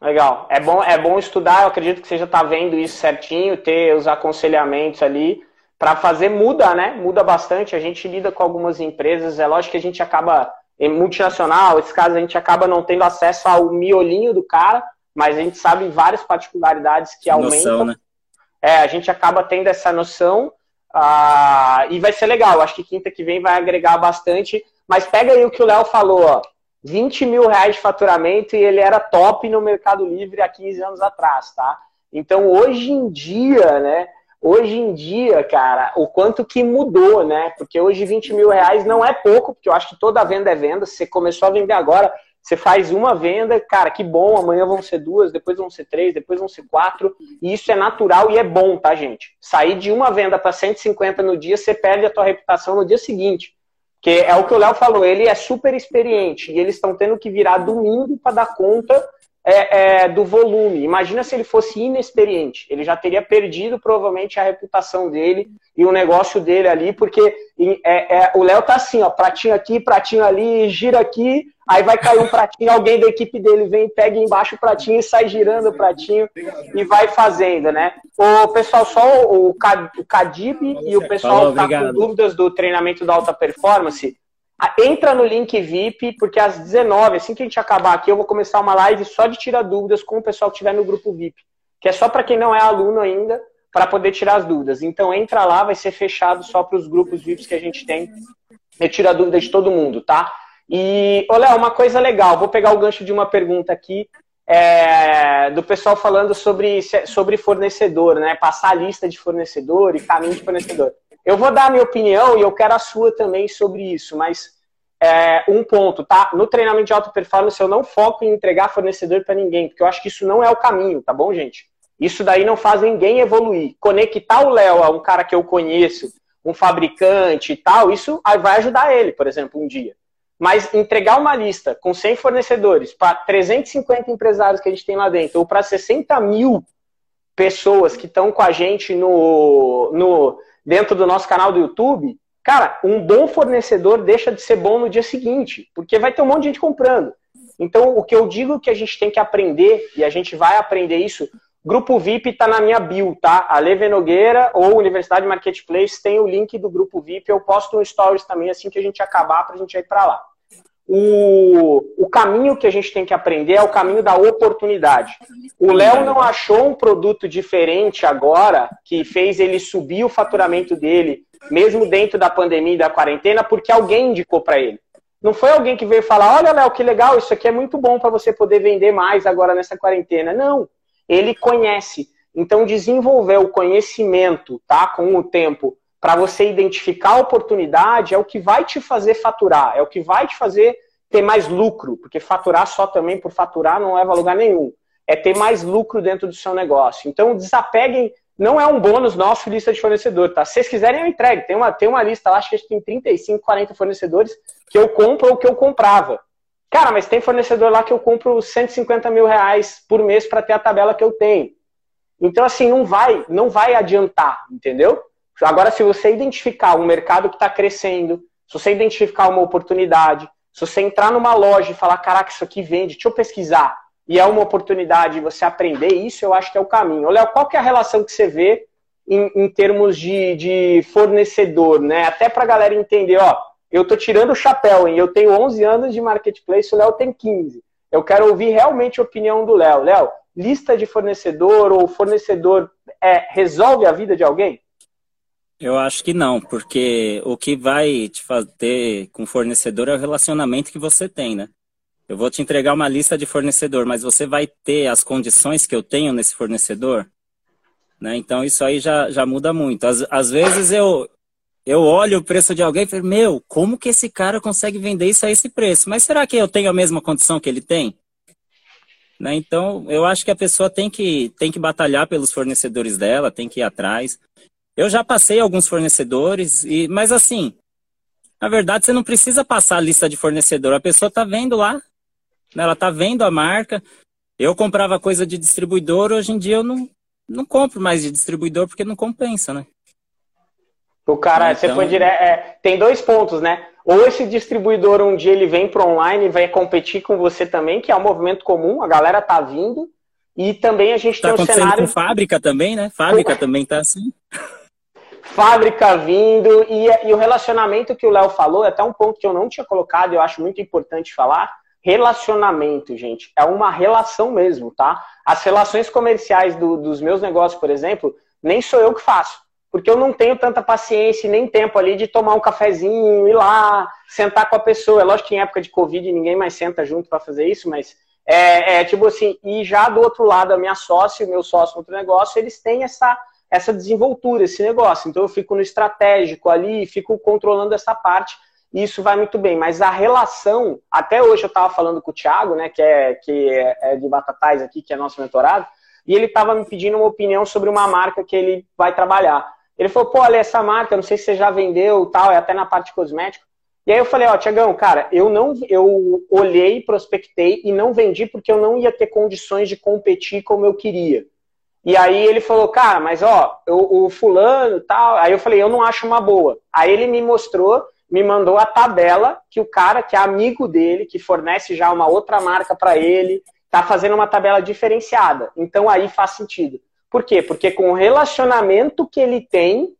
Legal. É bom, é bom estudar, eu acredito que você já está vendo isso certinho, ter os aconselhamentos ali para fazer muda, né? Muda bastante. A gente lida com algumas empresas, é lógico que a gente acaba em multinacional, esse caso a gente acaba não tendo acesso ao miolinho do cara, mas a gente sabe várias particularidades que aumentam. Noção, né? É, a gente acaba tendo essa noção, Ah, e vai ser legal. Acho que quinta que vem vai agregar bastante. Mas pega aí o que o Léo falou, ó. 20 mil reais de faturamento e ele era top no Mercado Livre há 15 anos atrás, tá? Então, hoje em dia, né? Hoje em dia, cara, o quanto que mudou, né? Porque hoje 20 mil reais não é pouco, porque eu acho que toda venda é venda. Se você começou a vender agora, você faz uma venda, cara, que bom, amanhã vão ser duas, depois vão ser três, depois vão ser quatro. E isso é natural e é bom, tá, gente? Sair de uma venda para 150 no dia, você perde a tua reputação no dia seguinte. Que é o que o Léo falou, ele é super experiente e eles estão tendo que virar domingo para dar conta é, é, do volume. Imagina se ele fosse inexperiente. Ele já teria perdido provavelmente a reputação dele e o negócio dele ali, porque é, é, o Léo tá assim, ó, pratinho aqui, pratinho ali, gira aqui, aí vai cair um pratinho, alguém da equipe dele vem, pega embaixo o pratinho e sai girando o pratinho e vai fazendo, né? O pessoal, só o, o Cadib e o pessoal que tá com dúvidas do treinamento da alta performance, Entra no link VIP, porque às 19, assim que a gente acabar aqui, eu vou começar uma live só de tirar dúvidas com o pessoal que estiver no grupo VIP, que é só para quem não é aluno ainda, para poder tirar as dúvidas. Então entra lá, vai ser fechado só para os grupos VIPs que a gente tem. Eu tiro a dúvida de todo mundo, tá? E, Léo, uma coisa legal, vou pegar o gancho de uma pergunta aqui, é, do pessoal falando sobre, sobre fornecedor, né? Passar a lista de fornecedor e caminho de fornecedor. Eu vou dar a minha opinião e eu quero a sua também sobre isso, mas é, um ponto, tá? No treinamento de alta performance eu não foco em entregar fornecedor para ninguém, porque eu acho que isso não é o caminho, tá bom, gente? Isso daí não faz ninguém evoluir. Conectar o Léo a um cara que eu conheço, um fabricante e tal, isso vai ajudar ele, por exemplo, um dia. Mas entregar uma lista com 100 fornecedores para 350 empresários que a gente tem lá dentro, ou para 60 mil pessoas que estão com a gente no, no, dentro do nosso canal do YouTube, cara, um bom fornecedor deixa de ser bom no dia seguinte, porque vai ter um monte de gente comprando. Então, o que eu digo que a gente tem que aprender, e a gente vai aprender isso, Grupo VIP está na minha bio, tá? A Leve Nogueira ou Universidade Marketplace tem o link do Grupo VIP. Eu posto um stories também assim que a gente acabar para a gente ir para lá. O, o caminho que a gente tem que aprender é o caminho da oportunidade. O Léo não achou um produto diferente agora que fez ele subir o faturamento dele, mesmo dentro da pandemia e da quarentena, porque alguém indicou para ele. Não foi alguém que veio falar: olha, Léo, que legal, isso aqui é muito bom para você poder vender mais agora nessa quarentena. Não. Ele conhece. Então, desenvolver o conhecimento, tá? Com o tempo, para você identificar a oportunidade é o que vai te fazer faturar, é o que vai te fazer ter mais lucro, porque faturar só também por faturar não leva a lugar nenhum. É ter mais lucro dentro do seu negócio. Então, desapeguem. Não é um bônus nosso lista de fornecedor, tá? Se vocês quiserem, eu entregue. Tem uma, tem uma lista lá, acho que tem 35, 40 fornecedores que eu compro ou que eu comprava. Cara, mas tem fornecedor lá que eu compro 150 mil reais por mês para ter a tabela que eu tenho. Então, assim, não vai, não vai adiantar, entendeu? Agora, se você identificar um mercado que está crescendo, se você identificar uma oportunidade, se você entrar numa loja e falar, caraca, isso aqui vende, deixa eu pesquisar, e é uma oportunidade de você aprender isso, eu acho que é o caminho. Léo, qual que é a relação que você vê em, em termos de, de, fornecedor, né? Até para a galera entender, ó, eu tô tirando o chapéu, hein? Eu tenho 11 anos de marketplace, o Léo tem 15. Eu quero ouvir realmente a opinião do Léo. Léo, lista de fornecedor ou fornecedor é, resolve a vida de alguém? Eu acho que não, porque o que vai te fazer com fornecedor é o relacionamento que você tem, né? Eu vou te entregar uma lista de fornecedor, mas você vai ter as condições que eu tenho nesse fornecedor? Né? Então isso aí já, já muda muito. Às, às vezes eu, eu olho o preço de alguém e falo, meu, como que esse cara consegue vender isso a esse preço? Mas será que eu tenho a mesma condição que ele tem? Né? Então, eu acho que a pessoa tem que, tem que batalhar pelos fornecedores dela, tem que ir atrás. Eu já passei alguns fornecedores, e, mas assim, na verdade você não precisa passar a lista de fornecedor. A pessoa está vendo lá, né? ela está vendo a marca. Eu comprava coisa de distribuidor, hoje em dia eu não, não compro mais de distribuidor porque não compensa, né? O cara, então... você foi direto. É, tem dois pontos, né? Ou esse distribuidor um dia ele vem para online e vai competir com você também, que é um movimento comum, a galera tá vindo. E também a gente tá tem o cenário. Com fábrica também, né? Fábrica também tá assim fábrica vindo e, e o relacionamento que o Léo falou é até um ponto que eu não tinha colocado, eu acho muito importante falar. Relacionamento, gente, é uma relação mesmo, tá? As relações comerciais do, dos meus negócios, por exemplo, nem sou eu que faço. porque eu não tenho tanta paciência e nem tempo ali de tomar um cafezinho, ir lá, sentar com a pessoa. É lógico que em época de Covid ninguém mais senta junto para fazer isso, mas é, é, tipo assim, e já do outro lado, a minha sócia o meu sócio no outro negócio, eles têm essa, essa desenvoltura, esse negócio. Então eu fico no estratégico ali, fico controlando essa parte, e isso vai muito bem. Mas a relação, até hoje eu estava falando com o Thiago, né, que é, que é de Batatais aqui, que é nosso mentorado, e ele estava me pedindo uma opinião sobre uma marca que ele vai trabalhar. Ele falou, pô, olha, essa marca, não sei se você já vendeu tal, é até na parte cosmética. E aí eu falei, ó, Tiagão, cara, eu não, eu olhei, prospectei e não vendi porque eu não ia ter condições de competir como eu queria. E aí ele falou, cara, mas ó, o, o fulano tal. Aí eu falei, eu não acho uma boa. Aí ele me mostrou, me mandou a tabela que o cara que é amigo dele, que fornece já uma outra marca para ele, tá fazendo uma tabela diferenciada. Então aí faz sentido. Por quê? Porque com o relacionamento que ele tem,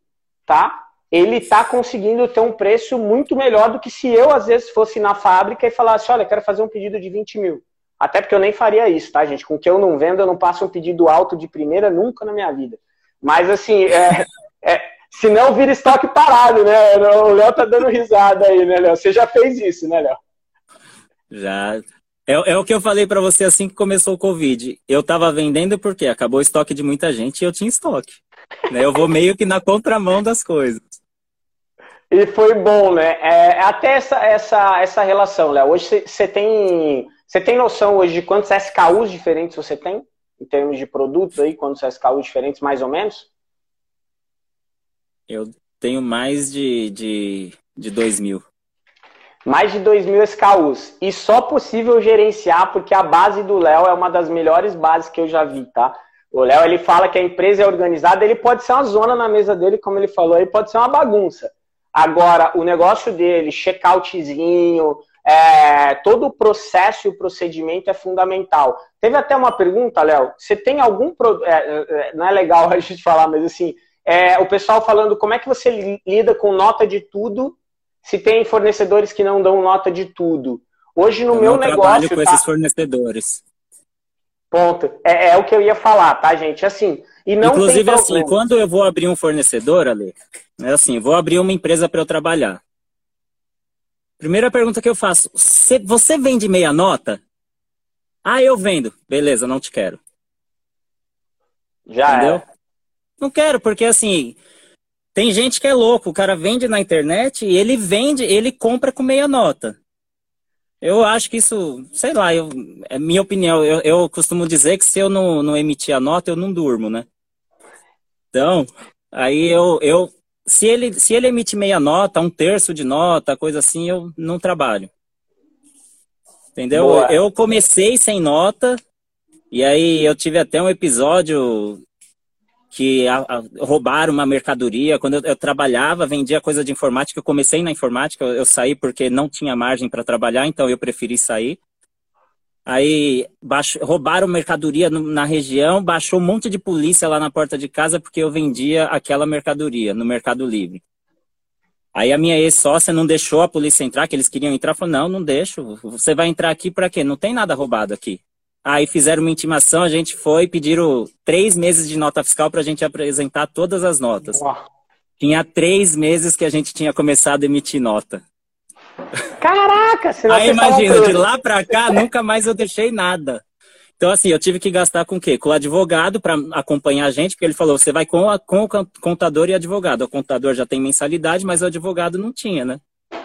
tá? ele está conseguindo ter um preço muito melhor do que se eu, às vezes, fosse na fábrica e falasse, olha, quero fazer um pedido de 20 mil. Até porque eu nem faria isso, tá, gente? Com o que eu não vendo, eu não passo um pedido alto de primeira nunca na minha vida. Mas, assim, é, é, se não vira estoque parado, né? O Léo tá dando risada aí, né, Léo? Você já fez isso, né, Léo? Já. É, é o que eu falei para você assim que começou o Covid. Eu tava vendendo porque acabou o estoque de muita gente e eu tinha estoque. Né? Eu vou meio que na contramão das coisas. E foi bom, né? É, até essa, essa, essa relação, Léo. Hoje você tem, você tem noção hoje de quantos SKUs diferentes você tem? Em termos de produtos aí, quantos SKUs diferentes, mais ou menos? Eu tenho mais de, de, de 2 mil. Mais de 2 mil SKUs. E só possível gerenciar, porque a base do Léo é uma das melhores bases que eu já vi, tá? O Léo ele fala que a empresa é organizada, ele pode ser uma zona na mesa dele, como ele falou, ele pode ser uma bagunça. Agora, o negócio dele, checkoutzinho, é, todo o processo e o procedimento é fundamental. Teve até uma pergunta, Léo, você tem algum. É, é, não é legal a gente falar, mas assim, é, o pessoal falando como é que você lida com nota de tudo se tem fornecedores que não dão nota de tudo. Hoje no Eu meu negócio. trabalho com tá... esses fornecedores. Ponto. É, é, o que eu ia falar, tá, gente? Assim, e não Inclusive, assim, quando eu vou abrir um fornecedor, Ale, é assim, vou abrir uma empresa para eu trabalhar. Primeira pergunta que eu faço: você vende meia nota? Ah, eu vendo. Beleza, não te quero. Já Entendeu? É. Não quero, porque assim, tem gente que é louco, o cara vende na internet e ele vende, ele compra com meia nota. Eu acho que isso, sei lá, eu, é minha opinião. Eu, eu costumo dizer que se eu não, não emitir a nota, eu não durmo, né? Então, aí eu, eu se ele, se ele emite meia nota, um terço de nota, coisa assim, eu não trabalho. Entendeu? Boa. Eu comecei sem nota, e aí eu tive até um episódio que a, a, roubaram uma mercadoria. Quando eu, eu, trabalhava, vendia coisa de informática. Eu comecei na informática, eu, eu saí porque não tinha margem para trabalhar, então eu preferi sair. Aí baixo, roubaram mercadoria no, na região, baixou um monte de polícia lá na porta de casa porque eu vendia aquela mercadoria no Mercado Livre. Aí a minha ex-sócia não deixou a polícia entrar, que eles queriam entrar, falou: não, não deixo. Você vai entrar aqui para quê? Não tem nada roubado aqui. Aí fizeram uma intimação, a gente foi, pediram três meses de nota fiscal para a gente apresentar todas as notas. Uau. Tinha três meses que a gente tinha começado a emitir nota. Caraca! Aí imagina, de lá para cá, nunca mais eu deixei nada. Então, assim, eu tive que gastar com o quê? Com o advogado para acompanhar a gente, porque ele falou: você vai com, a, com o contador e advogado. O contador já tem mensalidade, mas o advogado não tinha, né?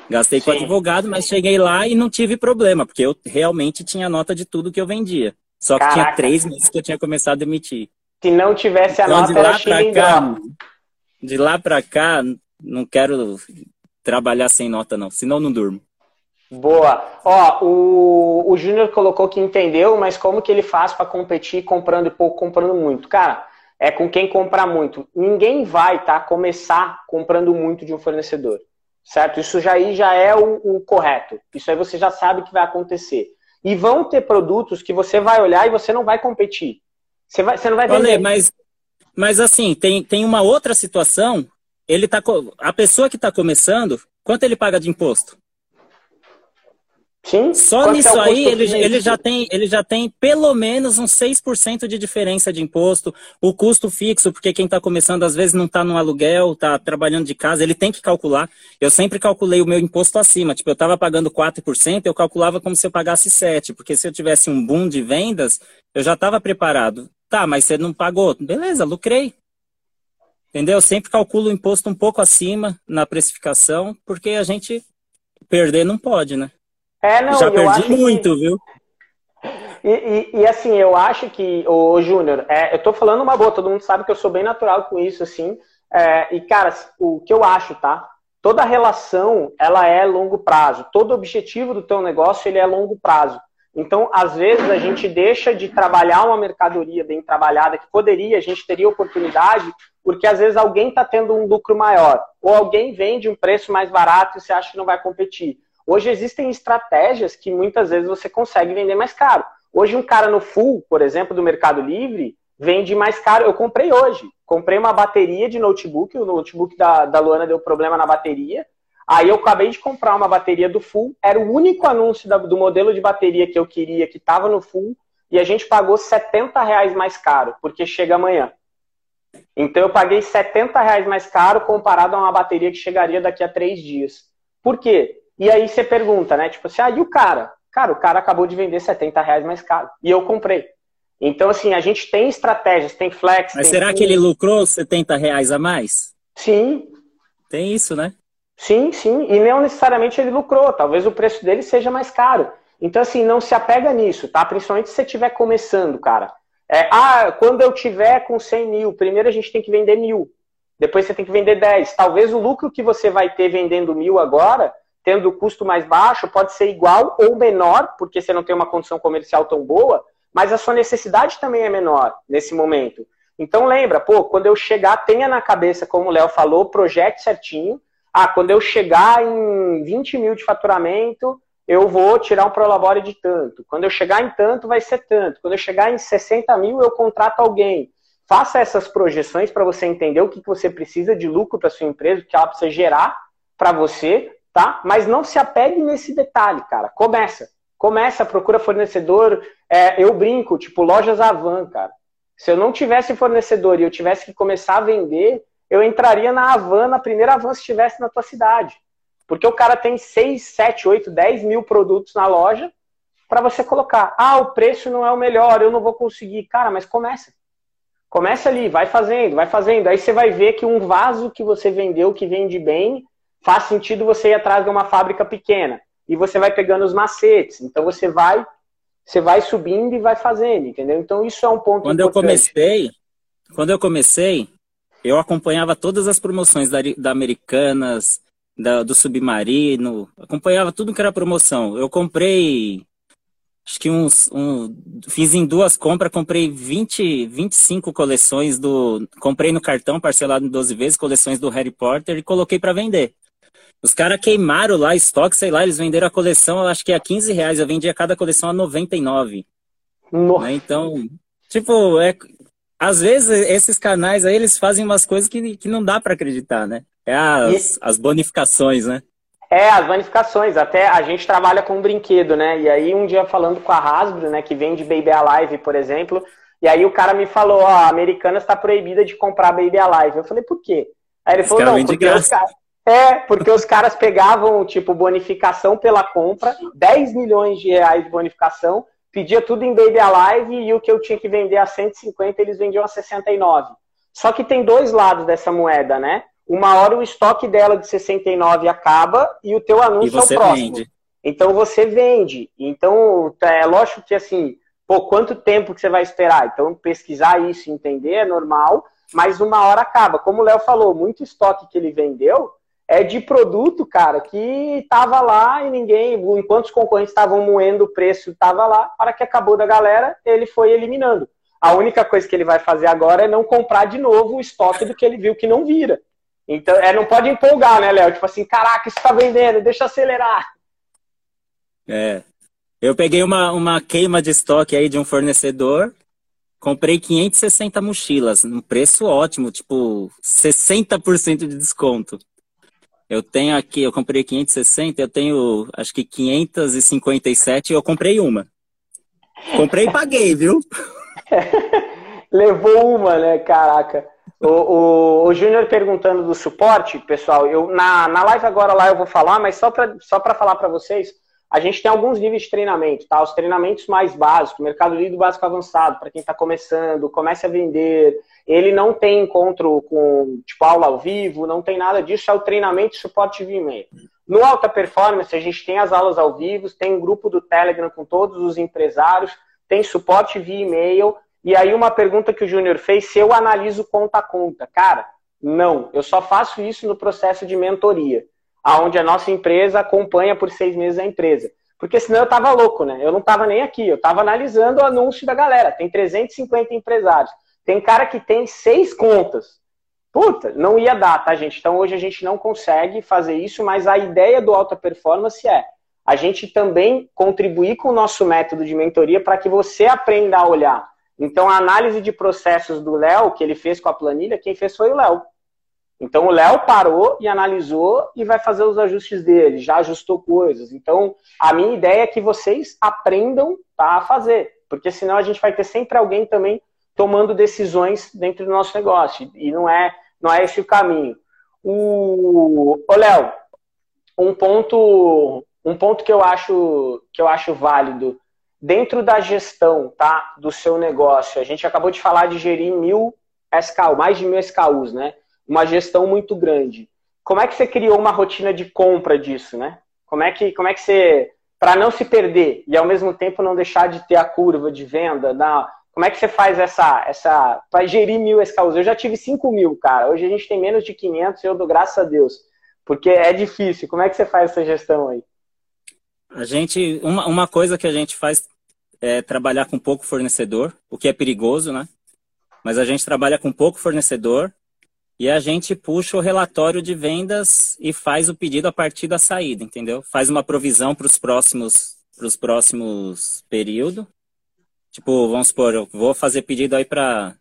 Gastei Sim. com advogado, mas cheguei lá e não tive problema, porque eu realmente tinha nota de tudo que eu vendia. Só que Caraca. tinha três meses que eu tinha começado a emitir. Se não tivesse a então, nota, de lá para cá, de lá para cá, não quero trabalhar sem nota não, senão não durmo. Boa. Ó, o, o Júnior colocou que entendeu, mas como que ele faz para competir comprando pouco, comprando muito? Cara, é com quem comprar muito. Ninguém vai, tá, começar comprando muito de um fornecedor certo? Isso já aí já é o, o, correto. Isso aí você já sabe que vai acontecer. E vão ter produtos que você vai olhar e você não vai competir. Você, vai, você não vai vender. Olha, mas, mas assim, tem, tem uma outra situação. Ele tá, a pessoa que está começando, quanto ele paga de imposto? Sim. Só Quanto nisso é aí ele, ele, já tem, ele já tem pelo menos uns 6% de diferença de imposto. O custo fixo, porque quem está começando às vezes não está no aluguel, está trabalhando de casa, ele tem que calcular. Eu sempre calculei o meu imposto acima. Tipo, eu estava pagando 4%, eu calculava como se eu pagasse 7%, porque se eu tivesse um boom de vendas, eu já estava preparado. Tá, mas você não pagou. Beleza, lucrei. Entendeu? Eu sempre calculo o imposto um pouco acima na precificação, porque a gente perder não pode, né? É, não, Já perdi muito, que... viu? E, e, e, assim, eu acho que, ô, Júnior, é, eu tô falando uma boa, todo mundo sabe que eu sou bem natural com isso, assim. É, e, cara, o que eu acho, tá? Toda relação, ela é longo prazo. Todo objetivo do teu negócio, ele é longo prazo. Então, às vezes, a gente deixa de trabalhar uma mercadoria bem trabalhada, que poderia, a gente teria oportunidade, porque às vezes alguém está tendo um lucro maior, ou alguém vende um preço mais barato e você acha que não vai competir. Hoje existem estratégias que muitas vezes você consegue vender mais caro. Hoje um cara no full, por exemplo, do Mercado Livre, vende mais caro. Eu comprei hoje. Comprei uma bateria de notebook, o notebook da, da Luana deu problema na bateria. Aí eu acabei de comprar uma bateria do full, era o único anúncio do modelo de bateria que eu queria, que estava no full, e a gente pagou 70 reais mais caro, porque chega amanhã. Então eu paguei 70 reais mais caro comparado a uma bateria que chegaria daqui a três dias. Por quê? E aí você pergunta, né? Tipo assim, ah, e o cara? Cara, o cara acabou de vender 70 reais mais caro. E eu comprei. Então, assim, a gente tem estratégias, tem flex. Mas tem será que ele lucrou 70 reais a mais? Sim. Tem isso, né? Sim, sim. E não necessariamente ele lucrou. Talvez o preço dele seja mais caro. Então, assim, não se apega nisso, tá? Principalmente se você estiver começando, cara. É, ah, quando eu tiver com 100 mil, primeiro a gente tem que vender mil. Depois você tem que vender 10. Talvez o lucro que você vai ter vendendo mil agora tendo o custo mais baixo, pode ser igual ou menor, porque você não tem uma condição comercial tão boa, mas a sua necessidade também é menor nesse momento. Então lembra, pô, quando eu chegar, tenha na cabeça, como o Léo falou, projete certinho. Ah, quando eu chegar em 20 mil de faturamento, eu vou tirar um Prolabore de tanto. Quando eu chegar em tanto, vai ser tanto. Quando eu chegar em 60 mil, eu contrato alguém. Faça essas projeções para você entender o que, que você precisa de lucro para sua empresa, o que ela precisa gerar para você, tá? Mas não se apegue nesse detalhe, cara. Começa. Começa, procura fornecedor. É, eu brinco, tipo, lojas Avan, cara. Se eu não tivesse fornecedor e eu tivesse que começar a vender, eu entraria na Avan, na primeira Avan, se estivesse na tua cidade. Porque o cara tem 6, 7, 8, 10 mil produtos na loja para você colocar. Ah, o preço não é o melhor, eu não vou conseguir. Cara, mas começa. Começa ali, vai fazendo, vai fazendo. Aí você vai ver que um vaso que você vendeu, que vende bem, faz sentido você ir atrás de uma fábrica pequena. E você vai pegando os macetes. Então você vai, você vai subindo e vai fazendo, entendeu? Então isso é um ponto Quando importante. eu comecei, quando eu comecei, eu acompanhava todas as promoções da, da Americanas, da, do Submarino, acompanhava tudo que era promoção. Eu comprei acho que uns, um, fiz em duas compras, comprei 20, 25 coleções do, comprei no cartão parcelado em 12 vezes, coleções do Harry Potter e coloquei para vender. Os caras queimaram lá estoque, sei lá, eles venderam a coleção, acho que a 15 reais. Eu vendia cada coleção a 99. Nossa. Né? Então, tipo, é, às vezes esses canais aí, eles fazem umas coisas que, que não dá para acreditar, né? É as, e... as bonificações, né? É, as bonificações. Até a gente trabalha com um brinquedo, né? E aí um dia falando com a Hasbro, né, que vende Baby Alive, por exemplo, e aí o cara me falou, ó, a Americana está proibida de comprar Baby Alive. Eu falei, por quê? Aí ele falou, não, porque os caras é, porque os caras pegavam, tipo, bonificação pela compra, 10 milhões de reais de bonificação, pedia tudo em Baby Alive e o que eu tinha que vender a 150, eles vendiam a 69. Só que tem dois lados dessa moeda, né? Uma hora o estoque dela de 69 acaba e o teu anúncio é o próximo. Vende. Então você vende. Então, é lógico que assim, pô, quanto tempo que você vai esperar? Então, pesquisar isso, entender é normal, mas uma hora acaba. Como o Léo falou, muito estoque que ele vendeu, é de produto, cara, que estava lá e ninguém, enquanto os concorrentes estavam moendo o preço, estava lá, para que acabou da galera, ele foi eliminando. A única coisa que ele vai fazer agora é não comprar de novo o estoque do que ele viu que não vira. Então, é, não pode empolgar, né, Léo? Tipo assim, caraca, isso tá vendendo, deixa acelerar. É. Eu peguei uma, uma queima de estoque aí de um fornecedor, comprei 560 mochilas, num preço ótimo, tipo, 60% de desconto. Eu tenho aqui, eu comprei 560, eu tenho acho que 557 e eu comprei uma. Comprei e paguei, viu? Levou uma, né? Caraca. O, o, o Júnior perguntando do suporte, pessoal, eu na, na live agora lá eu vou falar, mas só para só falar para vocês, a gente tem alguns níveis de treinamento, tá? Os treinamentos mais básicos, mercado livre básico avançado, para quem está começando, comece a vender. Ele não tem encontro com, tipo, aula ao vivo, não tem nada disso, é o treinamento e suporte via e-mail. No Alta Performance, a gente tem as aulas ao vivo, tem um grupo do Telegram com todos os empresários, tem suporte via e-mail. E aí, uma pergunta que o Júnior fez: se eu analiso conta a conta. Cara, não, eu só faço isso no processo de mentoria aonde a nossa empresa acompanha por seis meses a empresa. Porque senão eu tava louco, né? Eu não tava nem aqui, eu tava analisando o anúncio da galera. Tem 350 empresários. Tem cara que tem seis contas. Puta, não ia dar, tá, gente? Então hoje a gente não consegue fazer isso, mas a ideia do alta performance é a gente também contribuir com o nosso método de mentoria para que você aprenda a olhar. Então a análise de processos do Léo, que ele fez com a planilha, quem fez foi o Léo. Então o Léo parou e analisou e vai fazer os ajustes dele, já ajustou coisas. Então a minha ideia é que vocês aprendam tá, a fazer, porque senão a gente vai ter sempre alguém também tomando decisões dentro do nosso negócio e não é não é esse o caminho. O, o Léo, um ponto um ponto que eu acho que eu acho válido dentro da gestão tá do seu negócio. A gente acabou de falar de gerir mil SKU, mais de mil SKUs, né? Uma gestão muito grande. Como é que você criou uma rotina de compra disso, né? Como é que, como é que você, para não se perder e ao mesmo tempo não deixar de ter a curva de venda, na, como é que você faz essa, essa para gerir mil SKUs? Eu já tive 5 mil, cara. Hoje a gente tem menos de 500 e eu dou graças a Deus. Porque é difícil. Como é que você faz essa gestão aí? A gente, uma, uma coisa que a gente faz é trabalhar com pouco fornecedor, o que é perigoso, né? Mas a gente trabalha com pouco fornecedor e a gente puxa o relatório de vendas e faz o pedido a partir da saída, entendeu? Faz uma provisão para os próximos para os próximos períodos. Tipo, vamos supor, eu vou fazer pedido aí para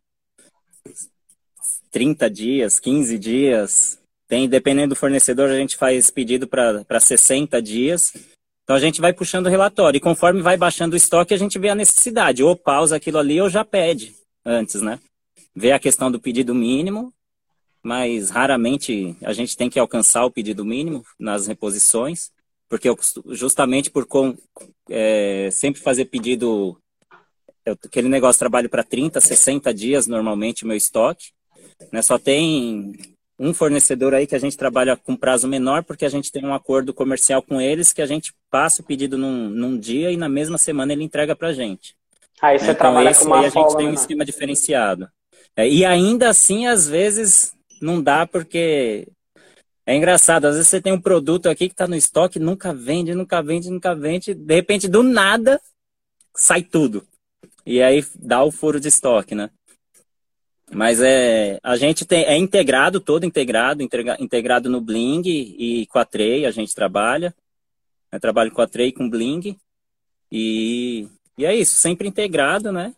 30 dias, 15 dias. Tem, dependendo do fornecedor, a gente faz pedido para 60 dias. Então a gente vai puxando o relatório. E conforme vai baixando o estoque, a gente vê a necessidade. Ou pausa aquilo ali ou já pede antes, né? Vê a questão do pedido mínimo mas raramente a gente tem que alcançar o pedido mínimo nas reposições, porque eu, justamente por com, é, sempre fazer pedido, eu, aquele negócio trabalho para 30, 60 dias normalmente o meu estoque, né? Só tem um fornecedor aí que a gente trabalha com prazo menor, porque a gente tem um acordo comercial com eles que a gente passa o pedido num, num dia e na mesma semana ele entrega para a gente. Aí você então, trabalha com uma aí a gente tem um esquema diferenciado. É, e ainda assim, às vezes, não dá porque é engraçado. Às vezes você tem um produto aqui que está no estoque, nunca vende, nunca vende, nunca vende. De repente, do nada, sai tudo. E aí dá o furo de estoque, né? Mas é, a gente tem, é integrado, todo integrado, integra, integrado no Bling e com a Trey, a gente trabalha. Eu trabalho com a Trey com Bling. E, e é isso, sempre integrado, né?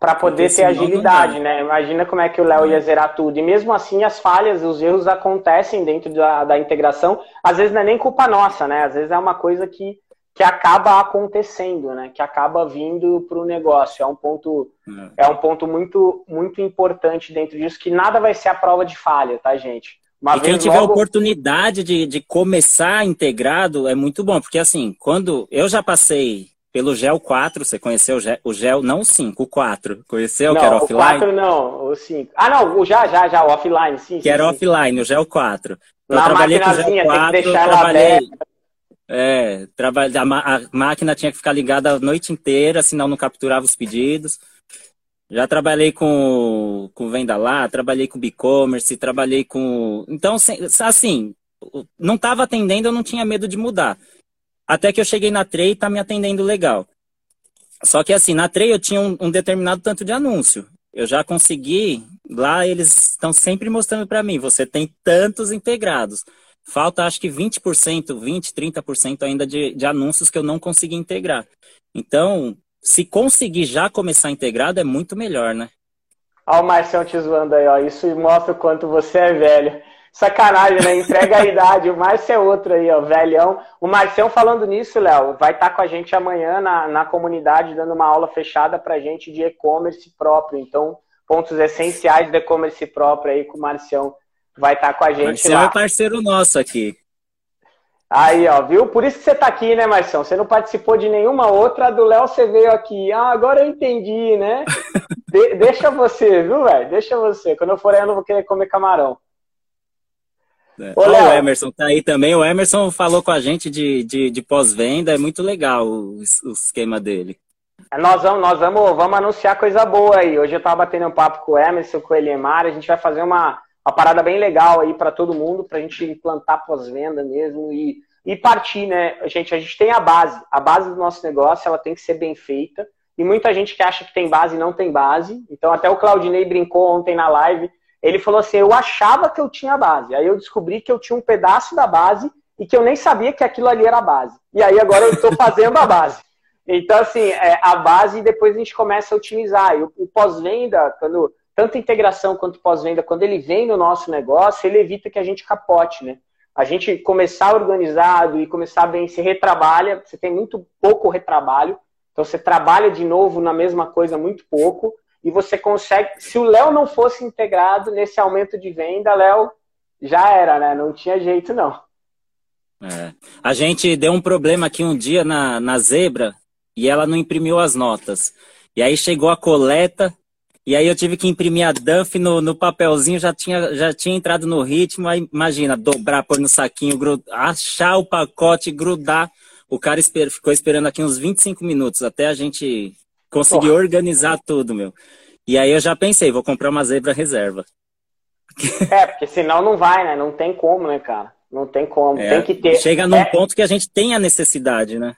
Para poder ter agilidade, né? Imagina como é que o Léo ia zerar tudo. E mesmo assim, as falhas, os erros acontecem dentro da, da integração. Às vezes não é nem culpa nossa, né? Às vezes é uma coisa que, que acaba acontecendo, né? Que acaba vindo para o negócio. É um ponto, é. é um ponto muito, muito importante dentro disso, que nada vai ser a prova de falha, tá, gente? Uma e quem tiver logo... oportunidade de, de começar integrado é muito bom, porque assim, quando eu já passei pelo Gel 4, você conheceu o Gel, o Gel não o 5, o 4. Conheceu, não, que era offline? o 4 não, o 5. Ah, não, o já, já, já, o offline, sim. Que sim, era sim. offline, o Gel 4. Eu Na trabalhei com o Gel 4, tem que deixar trabalhei... É, trabalhei, a, a, máquina tinha que ficar ligada a noite inteira, senão não capturava os pedidos. Já trabalhei com, com venda lá, trabalhei com e-commerce, trabalhei com. Então, assim, não estava atendendo, eu não tinha medo de mudar. Até que eu cheguei na Trey e tá me atendendo legal. Só que assim, na Trey eu tinha um, um determinado tanto de anúncio. Eu já consegui, lá eles estão sempre mostrando para mim, você tem tantos integrados. Falta acho que 20%, 20, 30% ainda de, de anúncios que eu não consegui integrar. Então, se conseguir já começar integrado, é muito melhor, né? Olha o Marcelo te zoando aí, ó. Isso mostra o quanto você é velho. Sacanagem, né? Entrega a idade. O Márcio é outro aí, ó, velhão. O Marcião falando nisso, Léo, vai estar tá com a gente amanhã na, na comunidade, dando uma aula fechada pra gente de e-commerce próprio. Então, pontos essenciais do e-commerce próprio aí com o Marcião. Vai estar tá com a gente Marcião lá. é parceiro nosso aqui. Aí, ó, viu? Por isso que você tá aqui, né, Marcião? Você não participou de nenhuma outra, do Léo você veio aqui. Ah, agora eu entendi, né? de deixa você, viu, velho? Deixa você. Quando eu for aí, eu não vou querer comer camarão. É. Ô, o Emerson tá aí também. O Emerson falou com a gente de, de, de pós-venda. É muito legal o, o esquema dele. É, nós vamos, nós vamos, vamos anunciar coisa boa aí. Hoje eu tava batendo um papo com o Emerson, com o Eliemar. A gente vai fazer uma, uma parada bem legal aí para todo mundo, para a gente implantar pós-venda mesmo e, e partir, né? Gente, a gente tem a base. A base do nosso negócio ela tem que ser bem feita. E muita gente que acha que tem base não tem base. Então, até o Claudinei brincou ontem na live ele falou assim: eu achava que eu tinha base. Aí eu descobri que eu tinha um pedaço da base e que eu nem sabia que aquilo ali era a base. E aí agora eu estou fazendo a base. Então, assim, é, a base depois a gente começa a otimizar. E o, o pós-venda, quando tanto integração quanto pós-venda, quando ele vem no nosso negócio, ele evita que a gente capote, né? A gente começar organizado e começar bem, se retrabalha, você tem muito pouco retrabalho, então você trabalha de novo na mesma coisa muito pouco, e você consegue. Se o Léo não fosse integrado nesse aumento de venda, Léo já era, né? Não tinha jeito, não. É. A gente deu um problema aqui um dia na, na Zebra e ela não imprimiu as notas. E aí chegou a coleta, e aí eu tive que imprimir a Duff no, no papelzinho, já tinha, já tinha entrado no ritmo, aí imagina, dobrar, pôr no saquinho, achar o pacote, grudar. O cara esper, ficou esperando aqui uns 25 minutos até a gente Consegui Porra. organizar tudo, meu. E aí eu já pensei, vou comprar uma zebra reserva. É, porque senão não vai, né? Não tem como, né, cara? Não tem como. É, tem que ter. Chega num é... ponto que a gente tem a necessidade, né?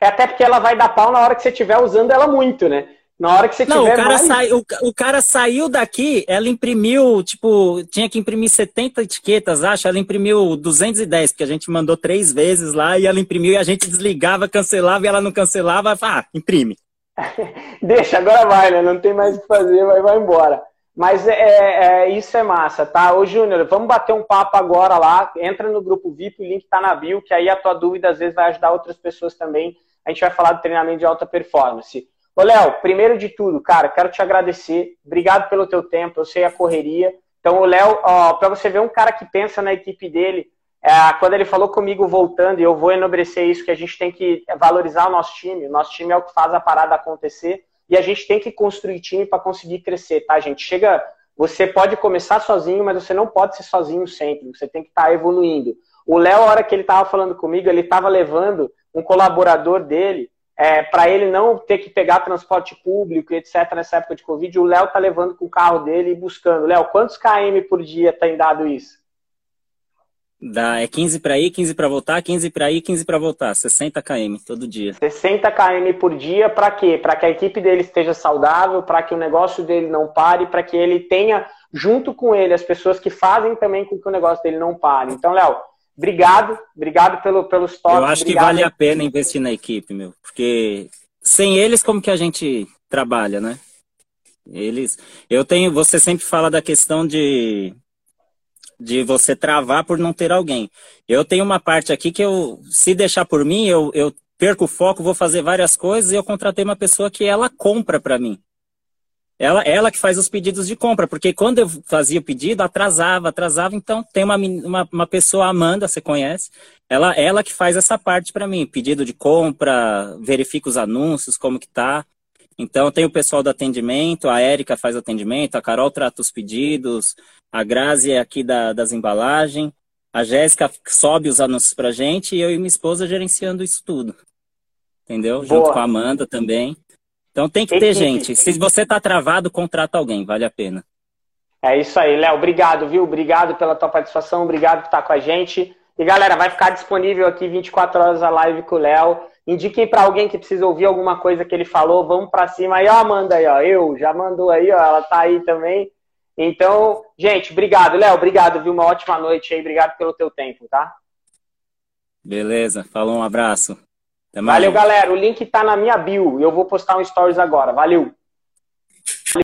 É até porque ela vai dar pau na hora que você estiver usando ela muito, né? Na hora que você Não, tiver o cara, mais... sai, o, o, cara saiu daqui, ela imprimiu, tipo, tinha que imprimir 70 etiquetas, acho. Ela imprimiu 210, porque a gente mandou três vezes lá e ela imprimiu e a gente desligava, cancelava e ela não cancelava. Ah, imprime. Deixa, agora vai, né? Não tem mais o que fazer, vai, vai embora. Mas é, é, é, isso é massa, tá? Ô, Júnior, vamos bater um papo agora lá. Entra no grupo VIP, o link tá na bio, que aí a tua dúvida às vezes vai ajudar outras pessoas também. A gente vai falar do treinamento de alta performance. Ô, Léo, primeiro de tudo, cara, quero te agradecer. Obrigado pelo teu tempo, eu sei a correria. Então, o Léo, para você ver um cara que pensa na equipe dele, é, quando ele falou comigo voltando, e eu vou enobrecer isso, que a gente tem que valorizar o nosso time, o nosso time é o que faz a parada acontecer, e a gente tem que construir time para conseguir crescer, tá, gente? Chega, você pode começar sozinho, mas você não pode ser sozinho sempre, você tem que estar tá evoluindo. O Léo, a hora que ele estava falando comigo, ele estava levando um colaborador dele é, para ele não ter que pegar transporte público, etc., nessa época de Covid, o Léo tá levando com o carro dele e buscando. Léo, quantos KM por dia tem dado isso? Dá, é 15 para ir, 15 para voltar, 15 para ir, 15 para voltar. 60 km todo dia. 60 km por dia para quê? Para que a equipe dele esteja saudável, para que o negócio dele não pare, para que ele tenha junto com ele as pessoas que fazem também com que o negócio dele não pare. Então, Léo, obrigado, obrigado pelo pelos toques. Eu acho obrigado. que vale a pena investir na equipe, meu, porque sem eles como que a gente trabalha, né? Eles, eu tenho, você sempre fala da questão de de você travar por não ter alguém. Eu tenho uma parte aqui que eu, se deixar por mim, eu, eu perco o foco, vou fazer várias coisas e eu contratei uma pessoa que ela compra para mim. Ela, ela que faz os pedidos de compra, porque quando eu fazia o pedido, atrasava, atrasava. Então, tem uma, uma, uma pessoa, Amanda, você conhece, ela, ela que faz essa parte para mim, pedido de compra, verifica os anúncios, como que tá. Então, tem o pessoal do atendimento, a Érica faz atendimento, a Carol trata os pedidos, a Grazi é aqui da, das embalagens, a Jéssica sobe os anúncios pra gente e eu e minha esposa gerenciando isso tudo. Entendeu? Boa. Junto com a Amanda também. Então tem que ter gente. Se você tá travado, contrata alguém, vale a pena. É isso aí, Léo. Obrigado, viu? Obrigado pela tua participação, obrigado por estar com a gente. E galera, vai ficar disponível aqui 24 horas a live com o Léo. Indiquem para alguém que precisa ouvir alguma coisa que ele falou. Vamos para cima aí, ó, Amanda aí, ó. Eu já mandou aí, ó. Ela tá aí também. Então, gente, obrigado, Léo. Obrigado, viu? Uma ótima noite aí. Obrigado pelo teu tempo, tá? Beleza. Falou, um abraço. Valeu, galera. O link tá na minha bio. Eu vou postar um stories agora. Valeu.